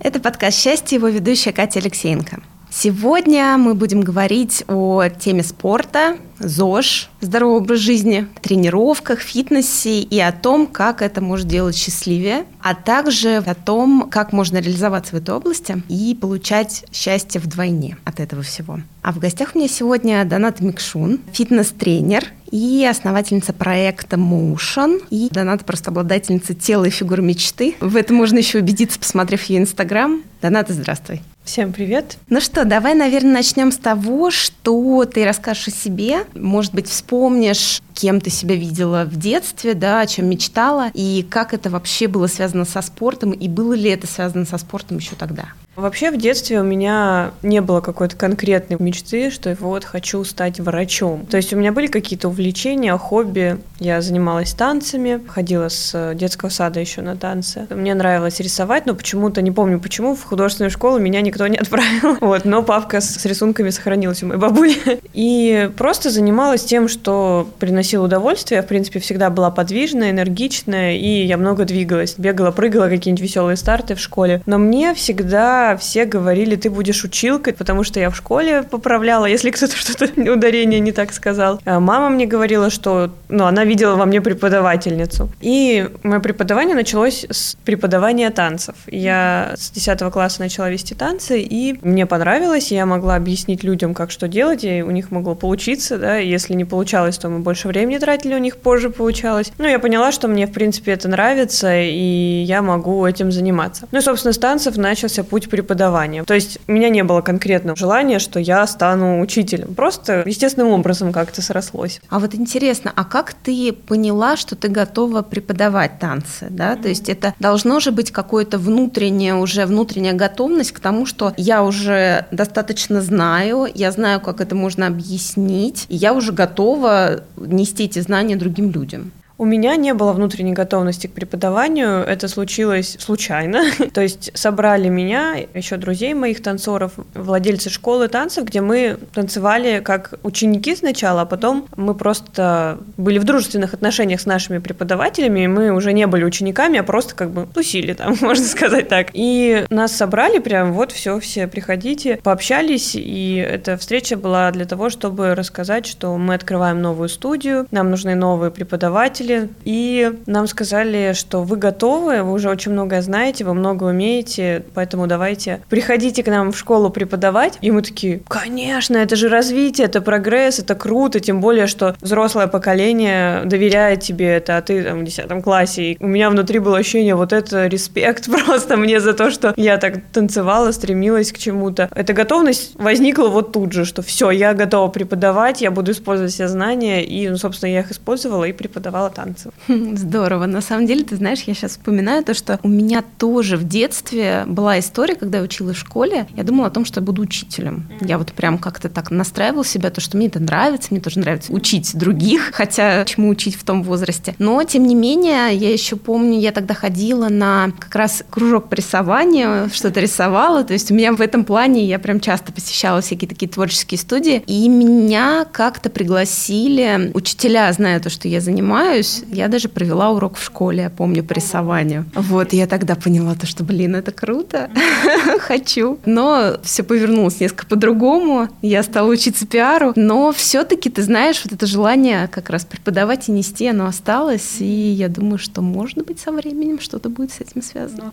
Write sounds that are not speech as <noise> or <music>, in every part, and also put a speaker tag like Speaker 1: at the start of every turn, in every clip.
Speaker 1: Это подкаст «Счастье», его ведущая Катя Алексеенко. Сегодня мы будем говорить о теме спорта, ЗОЖ, здоровый образ жизни, тренировках, фитнесе и о том, как это может делать счастливее, а также о том, как можно реализоваться в этой области и получать счастье вдвойне от этого всего. А в гостях у меня сегодня Доната Микшун, фитнес-тренер и основательница проекта Motion, и Доната просто обладательница тела и фигуры мечты. В этом можно еще убедиться, посмотрев ее Инстаграм. Доната, здравствуй.
Speaker 2: Всем привет.
Speaker 1: Ну что, давай, наверное, начнем с того, что ты расскажешь о себе. Может быть, вспомнишь, кем ты себя видела в детстве, да, о чем мечтала, и как это вообще было связано со спортом, и было ли это связано со спортом еще тогда?
Speaker 2: Вообще в детстве у меня не было какой-то конкретной мечты, что вот хочу стать врачом. То есть у меня были какие-то увлечения, хобби. Я занималась танцами, ходила с детского сада еще на танцы. Мне нравилось рисовать, но почему-то, не помню почему, в художественную школу меня никто не отправил. <laughs> Вот, но папка с рисунками сохранилась у моей бабули. <laughs> И просто занималась тем, что приносило удовольствие. Я, в принципе, всегда была подвижная, энергичная, и я много двигалась. Бегала, прыгала, какие-нибудь веселые старты в школе. Но мне всегда все говорили, ты будешь училкой, потому что я в школе поправляла, если кто-то что-то <laughs> ударение не так сказал. А мама мне говорила, что ну, она видела во мне преподавательницу. И мое преподавание началось с преподавания танцев. Я с 10 класса начала вести танцы, и мне понравилось, я могла объяснить людям, как что делать, и у них могло получиться, да, если не получалось, то мы больше времени тратили, у них позже получалось. Ну, я поняла, что мне, в принципе, это нравится, и я могу этим заниматься. Ну и, собственно, с танцев начался путь преподавания. То есть у меня не было конкретного желания, что я стану учителем. Просто естественным образом как-то срослось.
Speaker 1: А вот интересно, а как ты поняла, что ты готова преподавать танцы? Да? Mm-hmm. То есть это должно же быть какое-то внутреннее, уже внутренняя готовность к тому, что я уже достаточно знаю, я знаю, как это можно объяснить, и я уже готова нести эти знания другим людям.
Speaker 2: У меня не было внутренней готовности к преподаванию, это случилось случайно. <laughs> То есть собрали меня, еще друзей моих танцоров, владельцы школы танцев, где мы танцевали как ученики сначала, а потом мы просто были в дружественных отношениях с нашими преподавателями, и мы уже не были учениками, а просто как бы тусили <laughs> там, можно сказать так. И нас собрали прям, вот все, все приходите, пообщались, и эта встреча была для того, чтобы рассказать, что мы открываем новую студию, нам нужны новые преподаватели, приехали, и нам сказали, что вы готовы, вы уже очень многое знаете, вы много умеете, поэтому давайте приходите к нам в школу преподавать. И мы такие, конечно, это же развитие, это прогресс, это круто, тем более, что взрослое поколение доверяет тебе это, а ты там в 10 классе. И у меня внутри было ощущение, вот это респект <laughs> просто мне за то, что я так танцевала, стремилась к чему-то. Эта готовность возникла вот тут же, что все, я готова преподавать, я буду использовать все знания, и, ну, собственно, я их использовала и преподавала танцев. <laughs>
Speaker 1: Здорово. На самом деле, ты знаешь, я сейчас вспоминаю то, что у меня тоже в детстве была история, когда я училась в школе, я думала о том, что я буду учителем. Я вот прям как-то так настраивала себя, то, что мне это нравится, мне тоже нравится учить других, <laughs> хотя чему учить в том возрасте. Но, тем не менее, я еще помню, я тогда ходила на как раз кружок по рисованию, что-то рисовала, то есть у меня в этом плане я прям часто посещала всякие такие творческие студии, и меня как-то пригласили учителя, зная то, что я занимаюсь, есть я даже провела урок в школе, я помню, по рисованию. Вот, я тогда поняла то, что, блин, это круто, <laughs> хочу. Но все повернулось несколько по-другому. Я стала учиться пиару, но все-таки, ты знаешь, вот это желание как раз преподавать и нести, оно осталось, и я думаю, что, может быть, со временем что-то будет с этим связано.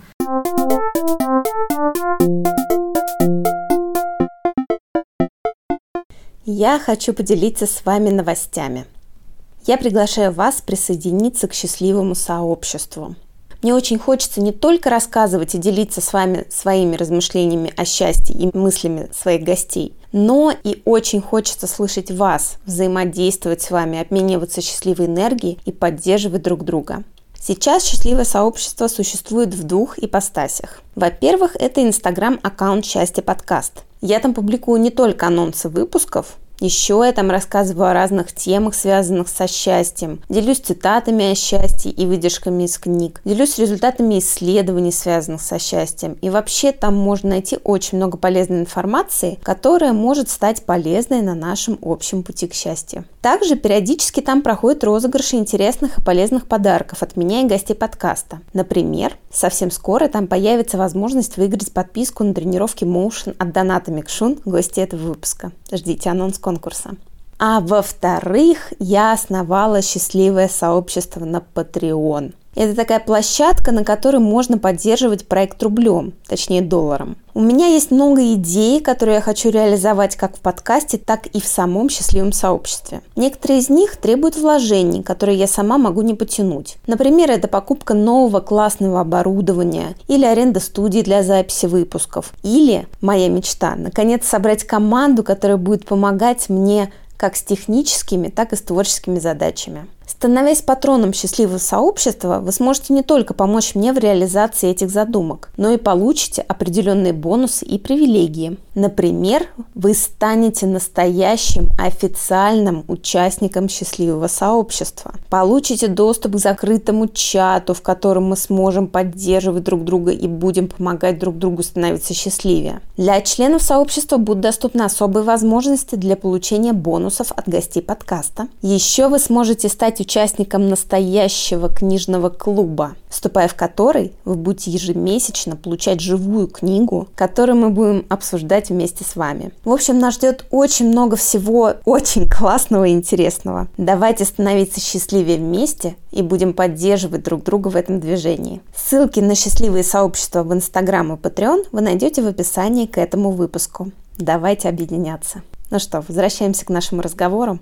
Speaker 1: Я хочу поделиться с вами новостями. Я приглашаю вас присоединиться к счастливому сообществу. Мне очень хочется не только рассказывать и делиться с вами своими размышлениями о счастье и мыслями своих гостей, но и очень хочется слышать вас, взаимодействовать с вами, обмениваться счастливой энергией и поддерживать друг друга. Сейчас счастливое сообщество существует в двух ипостасях. Во-первых, это инстаграм-аккаунт «Счастье подкаст». Я там публикую не только анонсы выпусков, еще я там рассказываю о разных темах, связанных со счастьем. Делюсь цитатами о счастье и выдержками из книг. Делюсь результатами исследований, связанных со счастьем. И вообще там можно найти очень много полезной информации, которая может стать полезной на нашем общем пути к счастью. Также периодически там проходят розыгрыши интересных и полезных подарков от меня и гостей подкаста. Например, совсем скоро там появится возможность выиграть подписку на тренировки Motion от Доната Микшун, гости этого выпуска. Ждите анонс конкурса. А во-вторых, я основала счастливое сообщество на Patreon. Это такая площадка, на которой можно поддерживать проект рублем, точнее долларом. У меня есть много идей, которые я хочу реализовать как в подкасте, так и в самом счастливом сообществе. Некоторые из них требуют вложений, которые я сама могу не потянуть. Например, это покупка нового классного оборудования или аренда студии для записи выпусков. Или, моя мечта, наконец собрать команду, которая будет помогать мне как с техническими, так и с творческими задачами. Становясь патроном счастливого сообщества, вы сможете не только помочь мне в реализации этих задумок, но и получите определенные бонусы и привилегии. Например, вы станете настоящим официальным участником счастливого сообщества. Получите доступ к закрытому чату, в котором мы сможем поддерживать друг друга и будем помогать друг другу становиться счастливее. Для членов сообщества будут доступны особые возможности для получения бонусов от гостей подкаста. Еще вы сможете стать стать участником настоящего книжного клуба, вступая в который вы будете ежемесячно получать живую книгу, которую мы будем обсуждать вместе с вами. В общем, нас ждет очень много всего очень классного и интересного. Давайте становиться счастливее вместе и будем поддерживать друг друга в этом движении. Ссылки на счастливые сообщества в Инстаграм и Patreon вы найдете в описании к этому выпуску. Давайте объединяться. Ну что, возвращаемся к нашему разговору.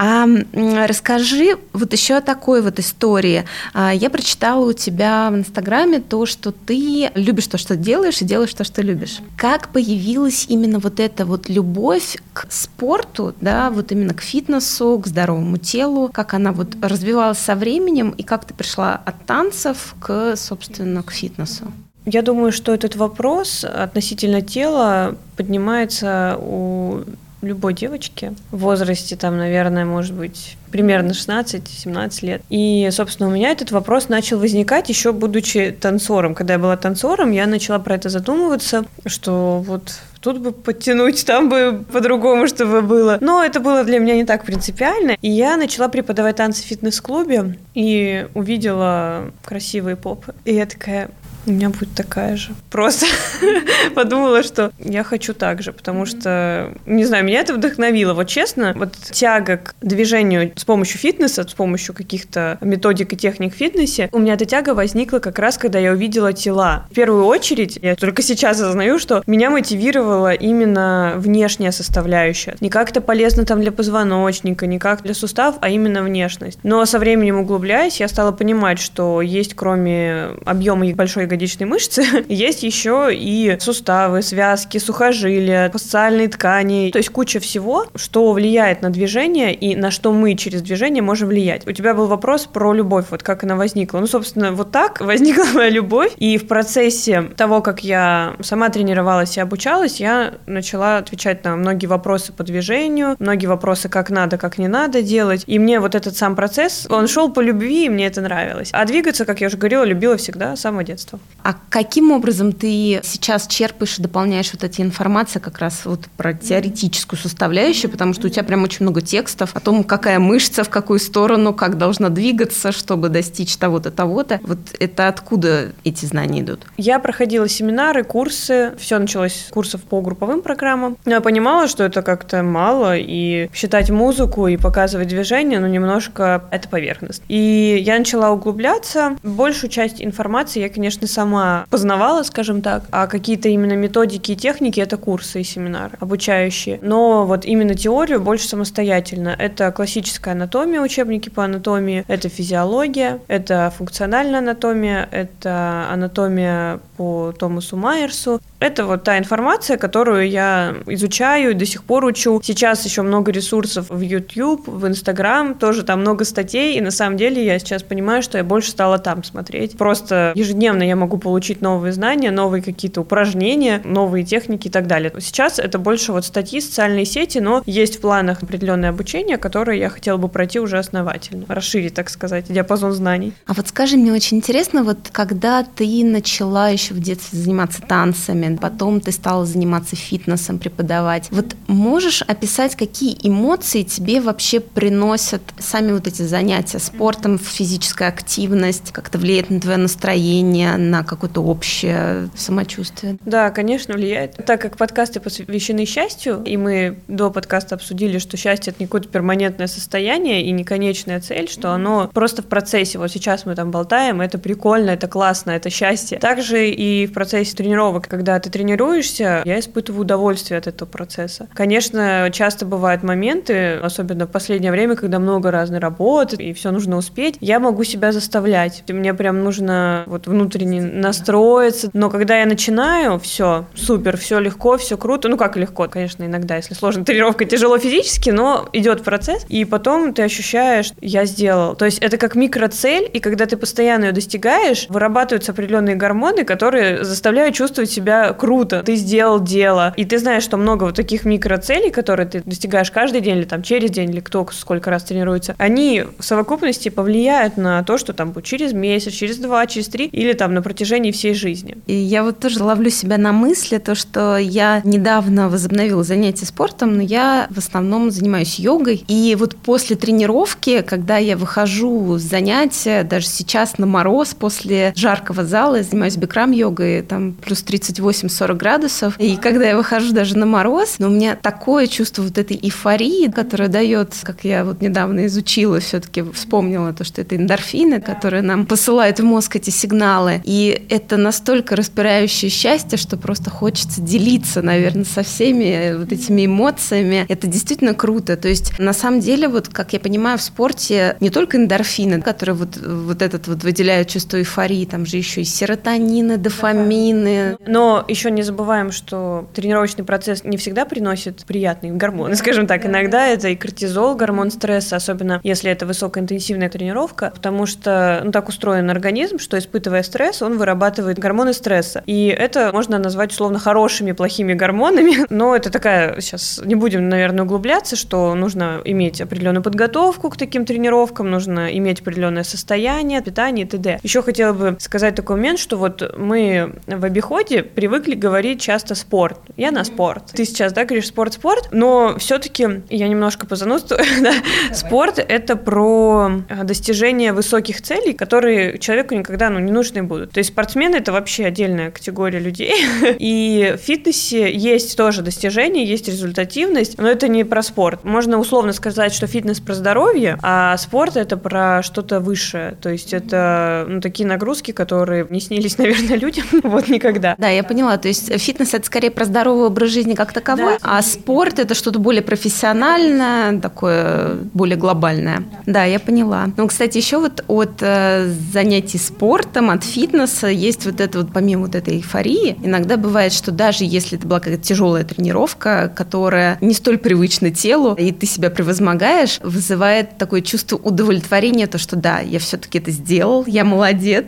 Speaker 1: А расскажи вот еще о такой вот истории. А, я прочитала у тебя в Инстаграме то, что ты любишь то, что делаешь, и делаешь то, что любишь. Как появилась именно вот эта вот любовь к спорту, да, вот именно к фитнесу, к здоровому телу, как она вот развивалась со временем, и как ты пришла от танцев к, собственно, к фитнесу?
Speaker 2: Я думаю, что этот вопрос относительно тела поднимается у любой девочки в возрасте, там, наверное, может быть, примерно 16-17 лет. И, собственно, у меня этот вопрос начал возникать еще будучи танцором. Когда я была танцором, я начала про это задумываться, что вот тут бы подтянуть, там бы по-другому, чтобы было. Но это было для меня не так принципиально. И я начала преподавать танцы в фитнес-клубе и увидела красивые попы. И я такая, у меня будет такая же. Просто <laughs> подумала, что я хочу так же, потому что, не знаю, меня это вдохновило. Вот честно, вот тяга к движению с помощью фитнеса, с помощью каких-то методик и техник в фитнесе, у меня эта тяга возникла как раз, когда я увидела тела. В первую очередь, я только сейчас осознаю, что меня мотивировала именно внешняя составляющая. Не как это полезно там для позвоночника, не как для суставов, а именно внешность. Но со временем углубляясь, я стала понимать, что есть кроме объема большой ягодичной мышцы, <laughs> есть еще и суставы, связки, сухожилия, фасциальные ткани, то есть куча всего, что влияет на движение и на что мы через движение можем влиять. У тебя был вопрос про любовь, вот как она возникла. Ну, собственно, вот так <laughs> возникла моя любовь, и в процессе того, как я сама тренировалась и обучалась, я начала отвечать на многие вопросы по движению, многие вопросы, как надо, как не надо делать, и мне вот этот сам процесс, он шел по любви, и мне это нравилось. А двигаться, как я уже говорила, любила всегда с самого детства.
Speaker 1: А каким образом ты сейчас черпаешь и дополняешь вот эти информации как раз вот про теоретическую составляющую, потому что у тебя прям очень много текстов о том, какая мышца, в какую сторону, как должна двигаться, чтобы достичь того-то, того-то. Вот это откуда эти знания идут?
Speaker 2: Я проходила семинары, курсы, все началось с курсов по групповым программам. Но я понимала, что это как-то мало, и считать музыку и показывать движение, ну, немножко это поверхность. И я начала углубляться. Большую часть информации я, конечно, сама познавала, скажем так, а какие-то именно методики и техники — это курсы и семинары обучающие. Но вот именно теорию больше самостоятельно. Это классическая анатомия, учебники по анатомии, это физиология, это функциональная анатомия, это анатомия по Томасу Майерсу. Это вот та информация, которую я изучаю и до сих пор учу. Сейчас еще много ресурсов в YouTube, в Instagram, тоже там много статей, и на самом деле я сейчас понимаю, что я больше стала там смотреть. Просто ежедневно я могу получить новые знания, новые какие-то упражнения, новые техники и так далее. Сейчас это больше вот статьи, социальные сети, но есть в планах определенное обучение, которое я хотела бы пройти уже основательно, расширить, так сказать, диапазон знаний.
Speaker 1: А вот скажи, мне очень интересно, вот когда ты начала еще в детстве заниматься танцами, потом ты стала заниматься фитнесом, преподавать, вот можешь описать, какие эмоции тебе вообще приносят сами вот эти занятия спортом, физическая активность, как-то влияет на твое настроение, на какое-то общее самочувствие?
Speaker 2: Да, конечно, влияет. Так как подкасты посвящены счастью, и мы до подкаста обсудили, что счастье — это не какое-то перманентное состояние и не конечная цель, что оно просто в процессе. Вот сейчас мы там болтаем, это прикольно, это классно, это счастье. Также и в процессе тренировок, когда ты тренируешься, я испытываю удовольствие от этого процесса. Конечно, часто бывают моменты, особенно в последнее время, когда много разной работы и все нужно успеть, я могу себя заставлять. Мне прям нужно вот внутренне настроиться. Но когда я начинаю, все, супер, все легко, все круто. Ну как легко, конечно, иногда, если сложная тренировка, тяжело физически, но идет процесс. И потом ты ощущаешь, я сделал. То есть это как микроцель, и когда ты постоянно ее достигаешь, вырабатываются определенные гормоны, которые заставляют чувствовать себя круто. Ты сделал дело. И ты знаешь, что много вот таких микроцелей, которые ты достигаешь каждый день или там через день, или кто сколько раз тренируется, они в совокупности повлияют на то, что там будет через месяц, через два, через три или там на протяжении всей жизни.
Speaker 1: И я вот тоже ловлю себя на мысли, то, что я недавно возобновила занятия спортом, но я в основном занимаюсь йогой. И вот после тренировки, когда я выхожу с занятия, даже сейчас на мороз, после жаркого зала, я занимаюсь бикрам-йогой, там плюс 38-40 градусов, и когда я выхожу даже на мороз, но у меня такое чувство вот этой эйфории, которая дает, как я вот недавно изучила, все-таки вспомнила то, что это эндорфины, которые нам посылают в мозг эти сигналы. И это настолько распирающее счастье, что просто хочется делиться, наверное, со всеми вот этими эмоциями. Это действительно круто. То есть, на самом деле, вот как я понимаю, в спорте не только эндорфины, которые вот, вот этот вот выделяют чувство эйфории, там же еще и серотонины, дофамины.
Speaker 2: Но еще не забываем, что тренировочный процесс не всегда приносит приятные гормоны, <laughs> скажем так. Иногда это и кортизол, гормон стресса, особенно если это высокоинтенсивная тренировка, потому что ну, так устроен организм, что испытывая стресс, он вырабатывает гормоны стресса. И это можно назвать условно хорошими, плохими гормонами, <laughs> но это такая, сейчас не будем, наверное, углубляться, что нужно иметь определенную подготовку к таким тренировкам, нужно иметь определенное состояние, питание и т.д. Еще хотела бы сказать такой момент, что вот мы в обиходе привыкли говорить часто спорт. Я на спорт. Ты сейчас, да, говоришь спорт-спорт, но все-таки я немножко позанудствую. <laughs> да? Спорт — это про достижение высоких целей, которые человеку никогда ну, не нужны будут. То есть спортсмены — это вообще отдельная категория людей. <laughs> И в фитнесе есть тоже достижения, есть результативность, но это не про спорт. Можно условно сказать, что фитнес про здоровье, а спорт — это про что-то высшее. То есть это ну, такие нагрузки, которые не снились, <laughs> наверное, людям <laughs> вот никогда.
Speaker 1: Да, я поняла. То есть фитнес это скорее про здоровый образ жизни как таковой, да. а спорт это что-то более профессиональное, такое более глобальное. Да, да я поняла. Ну, кстати, еще вот от э, занятий спортом, от фитнеса есть вот это вот, помимо вот этой эйфории, иногда бывает, что даже если это была какая-то тяжелая тренировка, которая не столь привычна телу, и ты себя превозмогаешь, вызывает такое чувство удовлетворения, то, что да, я все-таки это сделал, я молодец.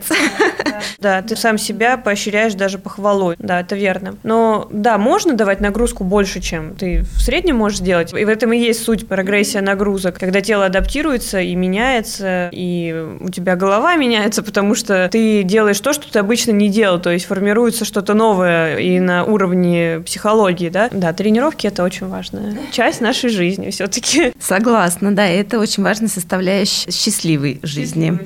Speaker 2: Да, ты сам себя поощряешь даже похвалой. Да, это верно. Но да, можно давать нагрузку больше, чем ты в среднем можешь делать. И в этом и есть суть прогрессия нагрузок, когда тело адаптируется и меняется, и у тебя голова меняется, потому что ты делаешь то, что ты обычно не делал, то есть формируется что-то новое и на уровне психологии, да? Да, тренировки это очень важная часть нашей жизни все-таки.
Speaker 1: Согласна, да, это очень важная составляющая счастливой жизни.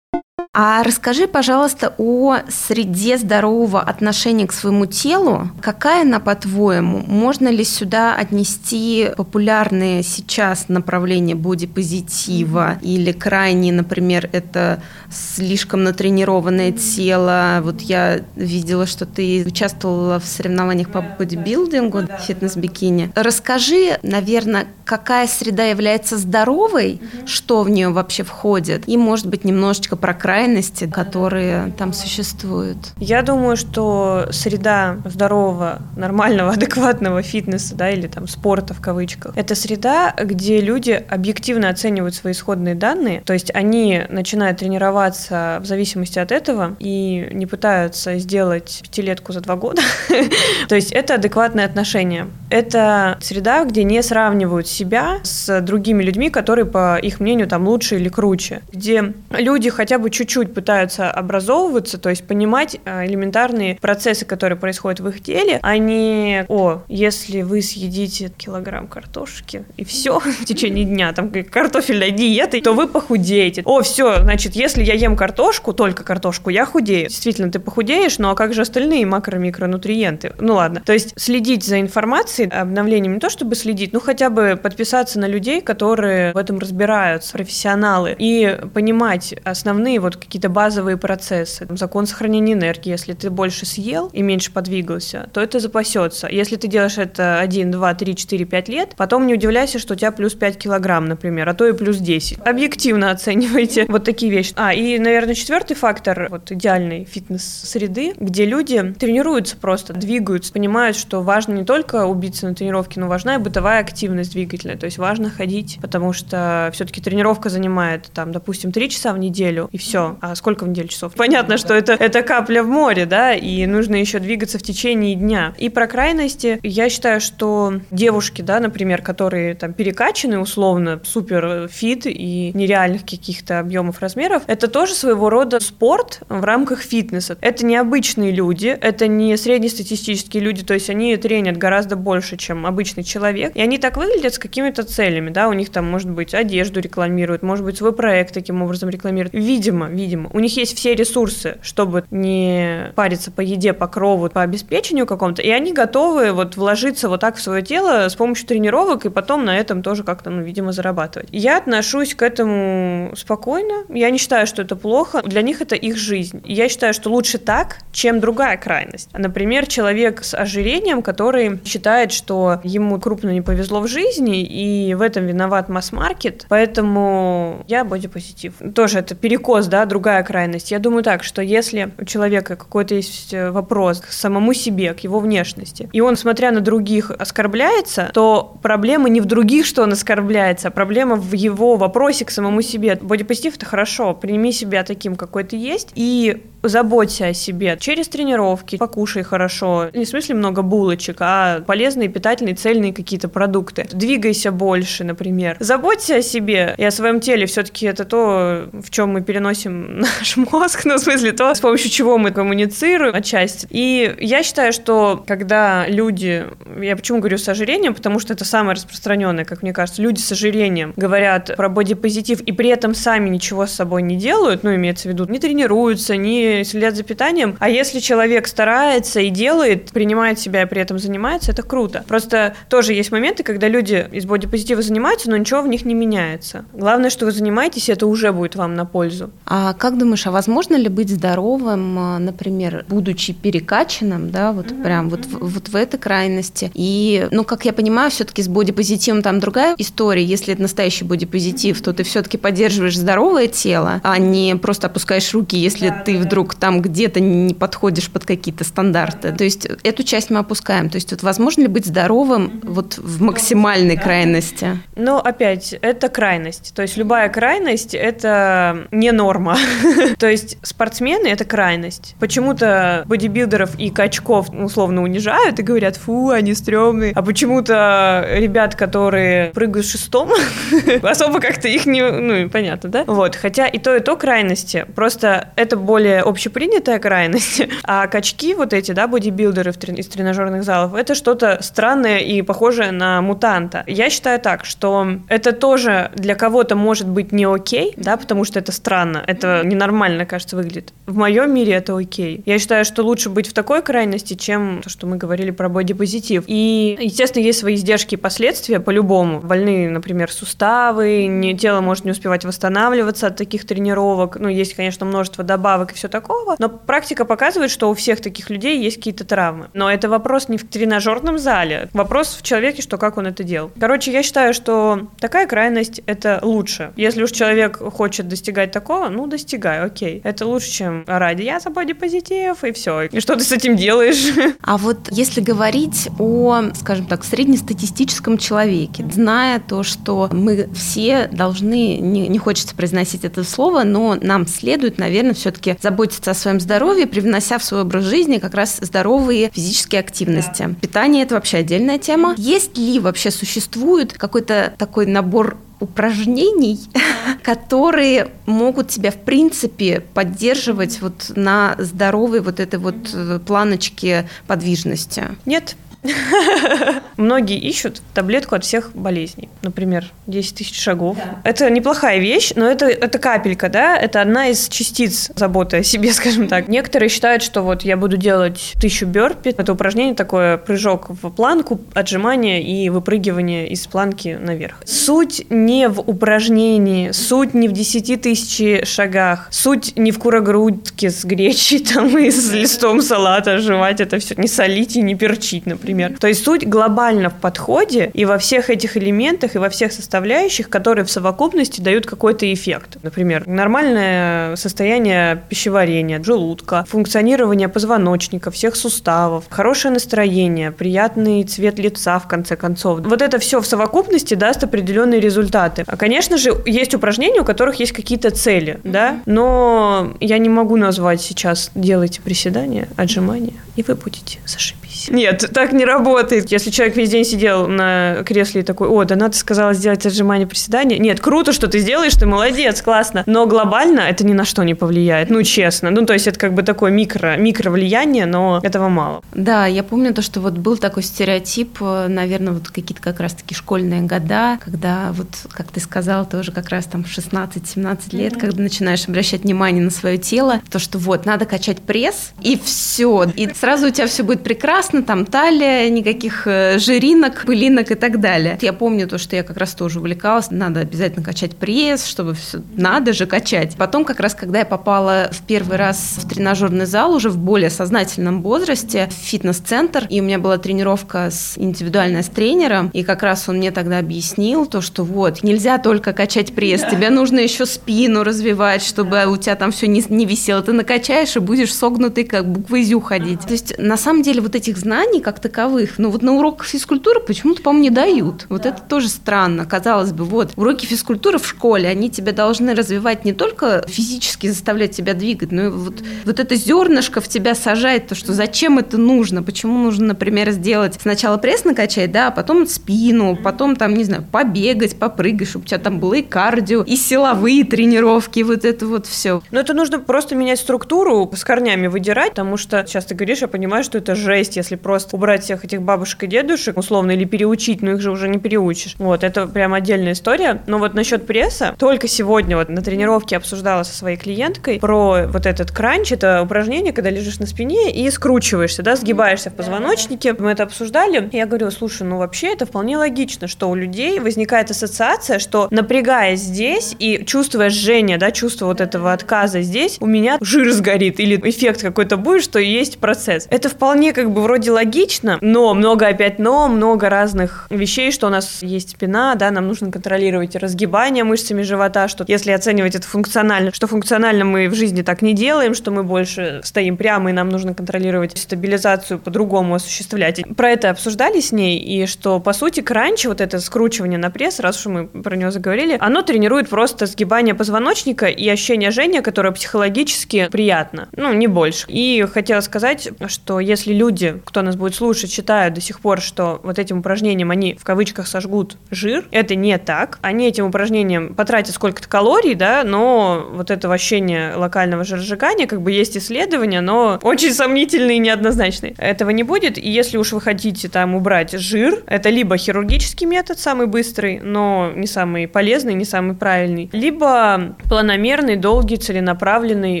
Speaker 1: А расскажи, пожалуйста, о среде здорового отношения к своему телу. Какая она, по-твоему? Можно ли сюда отнести популярные сейчас направления бодипозитива или крайне, например, это слишком натренированное тело? Вот я видела, что ты участвовала в соревнованиях по бодибилдингу, фитнес-бикини. Расскажи, наверное, какая среда является здоровой, что в нее вообще входит, и, может быть, немножечко про крайности, которые там существуют.
Speaker 2: Я думаю, что среда здорового, нормального, <laughs> адекватного фитнеса, да, или там спорта в кавычках, это среда, где люди объективно оценивают свои исходные данные, то есть они начинают тренироваться в зависимости от этого и не пытаются сделать пятилетку за два года. <laughs> То есть это адекватное отношение. Это среда, где не сравнивают себя с другими людьми, которые, по их мнению, там лучше или круче. Где люди хотя бы чуть-чуть пытаются образовываться, то есть понимать э, элементарные процессы, которые происходят в их теле, а не, о, если вы съедите килограмм картошки и все <laughs> в течение дня, там картофельной диеты, то вы похудеете. О, все, значит, если я ем картошку, только картошку, я худею. Действительно, ты похудеешь, но а как же остальные макро-микронутриенты? Ну ладно. То есть следить за информацией, обновлением не то чтобы следить, ну хотя бы подписаться на людей, которые в этом разбираются, профессионалы, и понимать основные вот какие-то базовые процессы. Закон сохранения энергии, если ты больше съел и меньше подвигался, то это запасется. Если ты делаешь это 1, 2, 3, 4, 5 лет, потом не удивляйся, что у тебя плюс 5 килограмм, например, а то и плюс 10. Объективно оценивайте <laughs> вот такие вещи. А, и, наверное, четвертый фактор вот идеальной фитнес-среды, где люди тренируются просто, двигаются, понимают, что важно не только убиться на тренировке, но важна и бытовая активность двигательная. То есть важно ходить, потому что все-таки тренировка занимает, там, допустим, 3 часа в неделю, и все. А сколько в неделю часов? Понятно, что это, это капля в море, да, и нужно еще двигаться в течение дня. И про крайности, я считаю, что девушки, да, например, которые там перекачаны условно, супер fit и нереальных каких-то объемов размеров, это тоже своего рода спорт в рамках фитнеса. Это необычные люди, это не среднестатистические люди, то есть они тренят гораздо больше, чем обычный человек, и они так выглядят с какими-то целями, да, у них там, может быть, одежду рекламируют, может быть, свой проект таким образом рекламируют. Видимо, видимо, у них есть все ресурсы, чтобы не париться по еде, по крову, по обеспечению какому-то, и они готовы вот вложиться вот так в свое тело с помощью тренировок и потом на этом тоже как-то, ну, видимо, зарабатывать. Я отношусь к этому спокойно, я не считаю, что это плохо, для них это их жизнь. Я считаю, что лучше так, чем другая крайность. Например, человек с ожирением, который считает, что ему крупно не повезло в жизни, и в этом виноват масс-маркет, поэтому я бодипозитив. Тоже это перекос, да, другая крайность. Я думаю так, что если у человека какой-то есть э, вопрос к самому себе, к его внешности, и он, смотря на других, оскорбляется, то проблема не в других, что он оскорбляется, а проблема в его вопросе к самому себе. Бодипозитив – это хорошо, прими себя таким, какой ты есть, и заботься о себе через тренировки, покушай хорошо, не в смысле много булочек, а полезные, питательные, цельные какие-то продукты. Двигайся больше, например. Заботься о себе и о своем теле. Все-таки это то, в чем мы переносим <laughs> наш мозг, ну, в смысле, то, с помощью чего мы коммуницируем отчасти. И я считаю, что когда люди, я почему говорю с ожирением, потому что это самое распространенное, как мне кажется, люди с ожирением говорят про бодипозитив и при этом сами ничего с собой не делают, ну, имеется в виду, не тренируются, не следят за питанием. А если человек старается и делает, принимает себя и при этом занимается, это круто. Просто тоже есть моменты, когда люди из бодипозитива занимаются, но ничего в них не меняется. Главное, что вы занимаетесь, это уже будет вам на пользу.
Speaker 1: А как думаешь, а возможно ли быть здоровым, а, например, будучи перекачанным, да, вот mm-hmm. прям вот, вот в этой крайности? И, ну, как я понимаю, все-таки с бодипозитивом там другая история. Если это настоящий бодипозитив, то ты все-таки поддерживаешь здоровое тело, а не просто опускаешь руки, если да, ты да, вдруг там где-то не подходишь под какие-то стандарты. То есть эту часть мы опускаем. То есть вот возможно ли быть здоровым вот в максимальной крайности?
Speaker 2: Ну, опять, это крайность. То есть любая крайность – это не норма. <laughs> То есть спортсмены – это крайность. Почему-то бодибилдеров и качков условно унижают и говорят, фу, они стрёмные. А почему-то ребят, которые прыгают шестом, <laughs> особо как-то их не... Ну, понятно, да? Вот. Хотя и то, и то крайности. Просто это более общепринятая крайность, <laughs> а качки вот эти, да, бодибилдеры из тренажерных залов, это что-то странное и похожее на мутанта. Я считаю так, что это тоже для кого-то может быть не окей, да, потому что это странно, это ненормально, кажется, выглядит. В моем мире это окей. Я считаю, что лучше быть в такой крайности, чем то, что мы говорили про бодипозитив. И, естественно, есть свои издержки и последствия по-любому. Больны, например, суставы, не, тело может не успевать восстанавливаться от таких тренировок. Ну, есть, конечно, множество добавок и все такого. Но практика показывает, что у всех таких людей есть какие-то травмы. Но это вопрос не в тренажерном зале. Вопрос в человеке, что как он это делал. Короче, я считаю, что такая крайность – это лучше. Если уж человек хочет достигать такого, ну, достигай, окей. Это лучше, чем ради я за бодипозитив, и все. И что ты с этим делаешь? <laughs>
Speaker 1: А вот если говорить о, скажем так, среднестатистическом человеке, зная то, что мы все должны, не, не хочется произносить это слово, но нам следует, наверное, все-таки заботиться о своем здоровье, привнося в свой образ жизни как раз здоровые физические активности. Да. Питание – это вообще отдельная тема. Есть ли вообще существует какой-то такой набор упражнений, <laughs> которые могут тебя, в принципе, поддерживать вот на здоровой вот этой вот э, планочке подвижности?
Speaker 2: Нет, <laughs> Многие ищут таблетку от всех болезней. Например, 10 тысяч шагов. Да. Это неплохая вещь, но это, это капелька, да? Это одна из частиц заботы о себе, <laughs> скажем так. Некоторые считают, что вот я буду делать тысячу бёрпи. Это упражнение такое, прыжок в планку, отжимание и выпрыгивание из планки наверх. Суть не в упражнении, суть не в 10 тысяч шагах, суть не в курогрудке с гречей <laughs> там и с листом салата жевать это все, не солить и не перчить, например например. То есть суть глобально в подходе и во всех этих элементах, и во всех составляющих, которые в совокупности дают какой-то эффект. Например, нормальное состояние пищеварения, желудка, функционирование позвоночника, всех суставов, хорошее настроение, приятный цвет лица, в конце концов. Вот это все в совокупности даст определенные результаты. А, конечно же, есть упражнения, у которых есть какие-то цели, да, но я не могу назвать сейчас «делайте приседания, отжимания, и вы будете зашибись». Нет, так не работает. Если человек весь день сидел на кресле и такой, о, да надо сказала сделать отжимание приседания. Нет, круто, что ты сделаешь, ты молодец, классно. Но глобально это ни на что не повлияет, ну, честно. Ну, то есть это как бы такое микро, микро влияние, но этого мало.
Speaker 1: Да, я помню то, что вот был такой стереотип, э, наверное, вот какие-то как раз-таки школьные года, когда вот, как ты сказал, тоже как раз там 16-17 лет, mm-hmm. когда начинаешь обращать внимание на свое тело, то, что вот, надо качать пресс, и все. И сразу у тебя все будет прекрасно, там талия, никаких э, жиринок, пылинок и так далее. Я помню то, что я как раз тоже увлекалась, надо обязательно качать пресс, чтобы все, надо же качать. Потом как раз, когда я попала в первый раз в тренажерный зал уже в более сознательном возрасте, в фитнес-центр, и у меня была тренировка с индивидуальной с тренером, и как раз он мне тогда объяснил то, что вот, нельзя только качать пресс, да. тебе нужно еще спину развивать, чтобы у тебя там все не, не висело. Ты накачаешь и будешь согнутый, как буквы ЗЮ ходить. То есть, на самом деле, вот этих знаний как таковых. Но вот на уроках физкультуры почему-то, по-моему, не дают. Вот да. это тоже странно. Казалось бы, вот уроки физкультуры в школе, они тебя должны развивать не только физически заставлять тебя двигать, но и вот, вот это зернышко в тебя сажает, то, что зачем это нужно, почему нужно, например, сделать сначала пресс накачать, да, а потом спину, потом там, не знаю, побегать, попрыгать, чтобы у тебя там было и кардио, и силовые тренировки, вот это вот все.
Speaker 2: Но это нужно просто менять структуру, с корнями выдирать, потому что сейчас ты говоришь, я понимаю, что это жесть, если просто убрать всех этих бабушек и дедушек, условно, или переучить, но их же уже не переучишь. Вот, это прям отдельная история. Но вот насчет пресса, только сегодня вот на тренировке обсуждала со своей клиенткой про вот этот кранч, это упражнение, когда лежишь на спине и скручиваешься, да, сгибаешься в позвоночнике. Мы это обсуждали. Я говорю, слушай, ну вообще это вполне логично, что у людей возникает ассоциация, что напрягаясь здесь и чувствуя жжение, да, чувство вот этого отказа здесь, у меня жир сгорит или эффект какой-то будет, что есть процесс. Это вполне как бы вроде логично, но много опять но, много разных вещей, что у нас есть спина, да, нам нужно контролировать разгибание мышцами живота, что если оценивать это функционально, что функционально мы в жизни так не делаем, что мы больше стоим прямо, и нам нужно контролировать стабилизацию по-другому осуществлять. Про это обсуждали с ней, и что, по сути, кранч, вот это скручивание на пресс, раз уж мы про него заговорили, оно тренирует просто сгибание позвоночника и ощущение жжения, которое психологически приятно, ну, не больше. И хотела сказать, что если люди кто нас будет слушать, считают до сих пор, что вот этим упражнением они в кавычках сожгут жир. Это не так. Они этим упражнением потратят сколько-то калорий, да, но вот это ощущение локального жиросжигания, как бы есть исследования, но очень сомнительные и неоднозначные. Этого не будет, и если уж вы хотите там убрать жир, это либо хирургический метод, самый быстрый, но не самый полезный, не самый правильный, либо планомерный, долгий, целенаправленный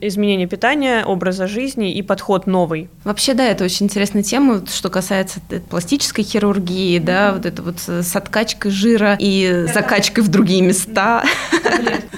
Speaker 2: изменение питания, образа жизни и подход новый.
Speaker 1: Вообще, да, это очень интересная тема, что касается пластической хирургии, mm-hmm. да, вот это вот с откачкой жира и закачкой в другие места.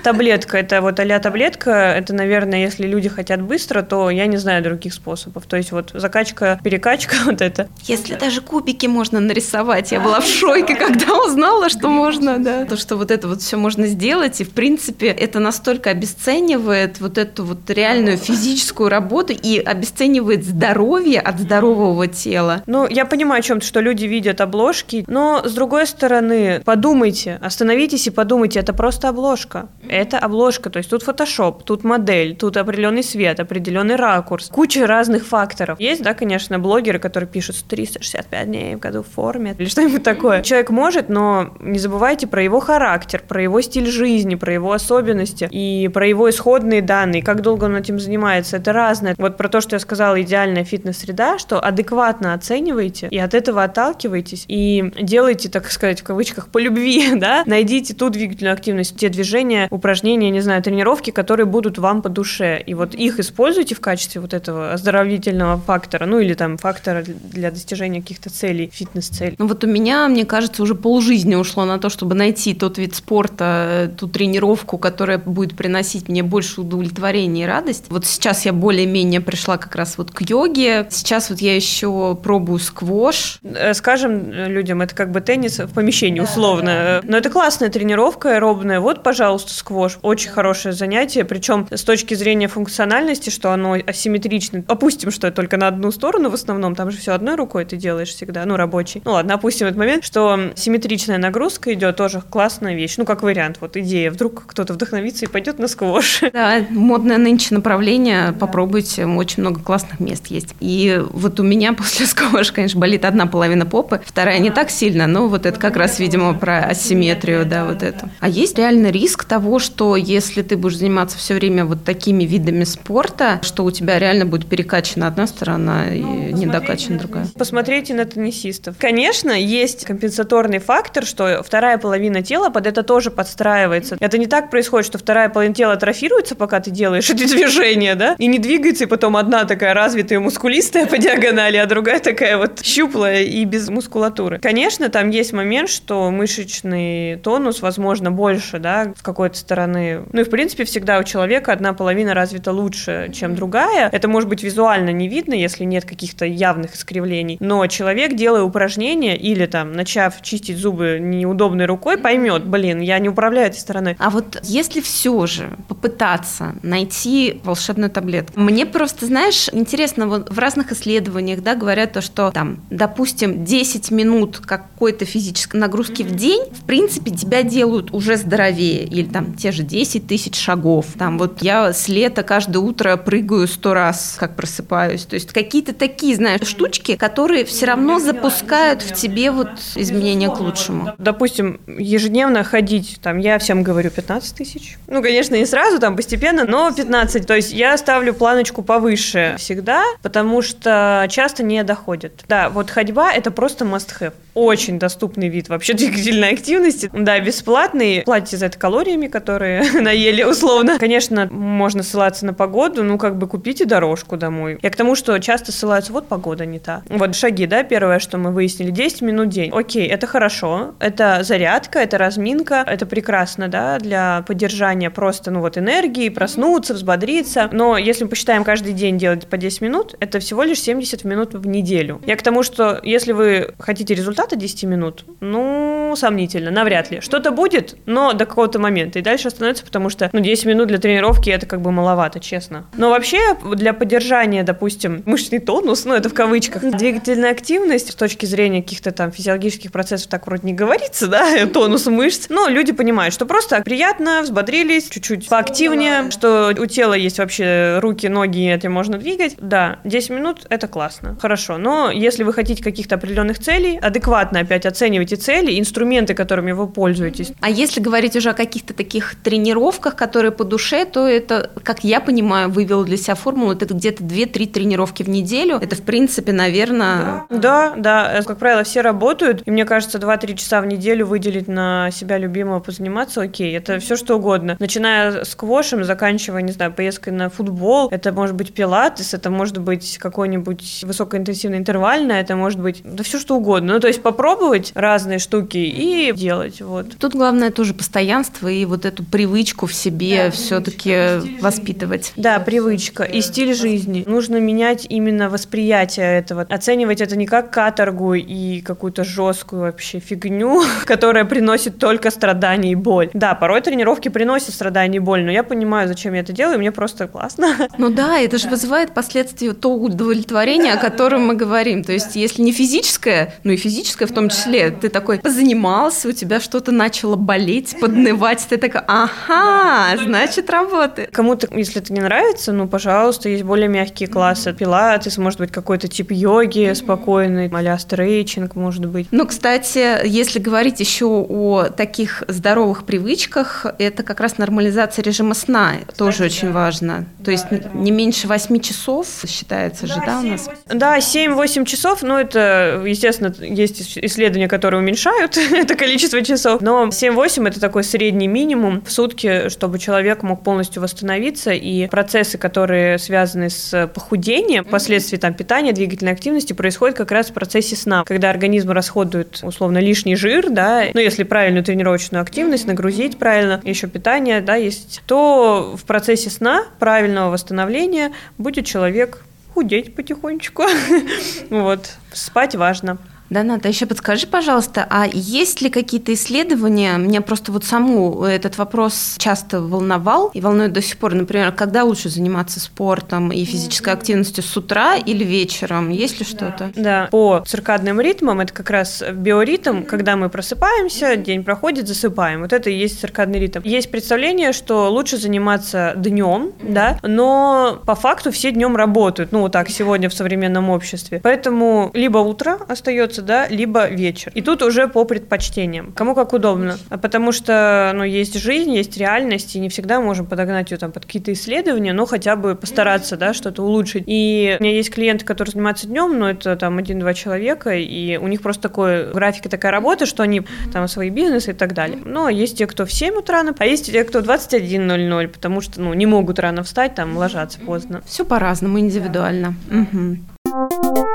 Speaker 2: Таблетка, это вот а таблетка, это, наверное, если люди хотят быстро, то я не знаю других способов. То есть вот закачка, перекачка, <laughs> вот это.
Speaker 1: Если даже кубики можно нарисовать, я была в шоке, когда узнала, что можно, да. То, что вот это вот все можно сделать, и в принципе это настолько обесценивает вот эту вот реальную физическую работу и обесценивает здоровье от здорового тела.
Speaker 2: Ну, я понимаю о чем-то, что люди видят обложки, но с другой стороны, подумайте, остановитесь и подумайте, это просто обложка. Это обложка, то есть тут фотошоп, тут модель, тут определенный свет, определенный ракурс, куча разных факторов. Есть, да, конечно, блогеры, которые пишут 365 дней в году в форме или что-нибудь такое. Человек может, но не забывайте про его характер, про его стиль жизни, про его особенности и про его исходные данные, как долго он этим занимается. Это разное. Вот про то, что я сказала, идеальная фитнес-среда, что адекватно оцениваете и от этого отталкиваетесь и делайте, так сказать, в кавычках, по любви, <laughs> да, найдите ту двигательную активность, те движения, упражнения, не знаю, тренировки, которые будут вам по душе. И вот их используйте в качестве вот этого оздоровительного фактора, ну или там фактора для достижения каких-то целей, фитнес-целей.
Speaker 1: Ну вот у меня, мне кажется, уже полжизни ушло на то, чтобы найти тот вид спорта, ту тренировку, которая будет приносить мне больше удовлетворения и радость. Вот сейчас я более-менее пришла как раз вот к йоге. Сейчас вот я еще пробую сквош.
Speaker 2: Э, скажем людям, это как бы теннис в помещении условно. Но это классная тренировка аэробная. Вот, пожалуйста, сквош. Очень хорошее занятие. Причем с точки зрения функциональности, что оно асимметрично. Опустим, что только на одну сторону в основном. Там же все одной рукой ты делаешь всегда. Ну, рабочий. Ну ладно, опустим этот момент, что симметричная нагрузка идет тоже классная вещь. Ну, как вариант. Вот идея. Вдруг кто-то вдохновится и пойдет на сквош.
Speaker 1: Да, модное нынче направление. Попробуйте. Очень много классных мест есть. И вот у меня <laughs> после сквош, конечно, болит одна половина попы, вторая не так сильно, но вот это как раз, видимо, про асимметрию, да, вот это. А есть реально риск того, что если ты будешь заниматься все время вот такими видами спорта, что у тебя реально будет перекачана одна сторона и ну, недокачана другая?
Speaker 2: Посмотрите на теннисистов. Конечно, есть компенсаторный фактор, что вторая половина тела под это тоже подстраивается. Это не так происходит, что вторая половина тела атрофируется, пока ты делаешь <laughs> эти движения, да, и не двигается, и потом одна такая развитая мускулистая по диагонали, а другая такая вот щуплая и без мускулатуры. Конечно, там есть момент, что мышечный тонус, возможно, больше, да, с какой-то стороны. Ну и, в принципе, всегда у человека одна половина развита лучше, чем другая. Это может быть визуально не видно, если нет каких-то явных искривлений. Но человек, делая упражнения или там, начав чистить зубы неудобной рукой, поймет, блин, я не управляю этой стороной.
Speaker 1: А вот если все же попытаться найти волшебную таблетку, мне просто, знаешь, интересно, вот в разных исследованиях, да, говорят то, что там, допустим, 10 минут какой-то физической нагрузки в день, в принципе, тебя делают уже здоровее, или там те же 10 тысяч шагов. Там вот я с лета каждое утро прыгаю сто раз, как просыпаюсь. То есть какие-то такие, знаешь, штучки, которые все равно запускают в тебе вот изменения к лучшему.
Speaker 2: Допустим, ежедневно ходить, там, я всем говорю 15 тысяч. Ну, конечно, не сразу, там, постепенно, но 15. То есть я ставлю планочку повыше всегда, потому что часто не доходит. Да, вот ходьба – это просто must-have. Очень доступный вид вообще двигательной активности. Да, бесплатный. Платите за это калориями, которые <laughs> наели условно. Конечно, можно ссылаться на погоду, ну, как бы купите дорожку домой. Я к тому, что часто ссылаются, вот погода не та. Вот шаги, да, первое, что мы выяснили, 10 минут в день. Окей, это хорошо, это зарядка, это разминка, это прекрасно, да, для поддержания просто, ну, вот энергии, проснуться, взбодриться. Но если мы посчитаем каждый день делать по 10 минут, это всего лишь 70 минут в неделю. Я к тому, что если вы хотите результата 10 минут, ну, сомнительно, навряд ли. Что-то будет, но до какого-то момента. И дальше остановится, потому что, ну, 10 минут для тренировки это как бы маловато, честно. Но вообще для поддержания, допустим, мышечный тонус, ну, это в кавычках, двигательная активность с точки зрения каких-то там физиологических процессов так вроде не говорится, да, <laughs> тонус мышц, но люди понимают, что просто приятно, взбодрились, чуть-чуть поактивнее, что у тела есть вообще руки, ноги, этим можно двигать. Да, 10 минут – это классно классно, хорошо. Но если вы хотите каких-то определенных целей, адекватно опять оценивайте цели, инструменты, которыми вы пользуетесь.
Speaker 1: А если говорить уже о каких-то таких тренировках, которые по душе, то это, как я понимаю, вывел для себя формулу, это где-то 2-3 тренировки в неделю. Это, в принципе, наверное...
Speaker 2: Да, да, как правило, все работают, и мне кажется, 2-3 часа в неделю выделить на себя любимого позаниматься, окей, это все что угодно. Начиная с квошем, заканчивая, не знаю, поездкой на футбол, это может быть пилатес, это может быть какой-нибудь высокоинтенсивный интервальный, это может быть, да все что угодно. Ну, то есть попробовать разные штуки и делать, вот.
Speaker 1: Тут главное тоже постоянство и вот эту привычку в себе да, все-таки воспитывать.
Speaker 2: Да, привычка и стиль жизни. Нужно менять именно восприятие этого, оценивать это не как каторгу и какую-то жесткую вообще фигню, <laughs> которая приносит только страдания и боль. Да, порой тренировки приносят страдания и боль, но я понимаю, зачем я это делаю, мне просто классно.
Speaker 1: Ну да, это <laughs> же вызывает последствия то удовлетворение, о котором мы говорим. То есть, если не физическое, ну и физическое в том числе, ты такой позанимался, у тебя что-то начало болеть, поднывать, ты такой, ага, значит, работает.
Speaker 2: Кому-то, если это не нравится, ну, пожалуйста, есть более мягкие классы. Пилатес, может быть, какой-то тип йоги спокойный, а стрейчинг, может быть.
Speaker 1: Ну, кстати, если говорить еще о таких здоровых привычках, это как раз нормализация режима сна, кстати, тоже да. очень важно. То есть да, не меньше 8 часов считается да, же, да, у нас?
Speaker 2: Да, 7-8 часов, ну, это, естественно, есть исследования, которые уменьшают <laughs> это количество часов, но 7-8 это такой средний минимум в сутки, чтобы человек мог полностью восстановиться, и процессы, которые связаны с похудением, последствия там питания, двигательной активности, происходят как раз в процессе сна, когда организм расходует условно лишний жир, да, ну, если правильную тренировочную активность нагрузить правильно, еще питание, да, есть, то в процессе сна правильного восстановления будет человек худеть потихонечку. <laughs> Вот. Спать важно.
Speaker 1: Доната, еще подскажи, пожалуйста, а есть ли какие-то исследования? Меня просто вот саму этот вопрос часто волновал и волнует до сих пор. Например, когда лучше заниматься спортом и физической активностью с утра или вечером? Есть ли что-то?
Speaker 2: Да, по циркадным ритмам это как раз биоритм, когда мы просыпаемся, день проходит, засыпаем. Вот это и есть циркадный ритм. Есть представление, что лучше заниматься днем, да, но по факту все днем работают. Ну, вот так сегодня в современном обществе. Поэтому либо утро остается получается, да, либо вечер. И тут уже по предпочтениям. Кому как удобно. Потому что, ну, есть жизнь, есть реальность, и не всегда можем подогнать ее там под какие-то исследования, но хотя бы постараться, да, что-то улучшить. И у меня есть клиенты, которые занимаются днем, но это там один-два человека, и у них просто такой график и такая работа, что они там свои бизнесы и так далее. Но есть те, кто в 7 утра, а есть те, кто в 21.00, потому что, ну, не могут рано встать, там, ложаться поздно.
Speaker 1: Все по-разному, индивидуально. Угу.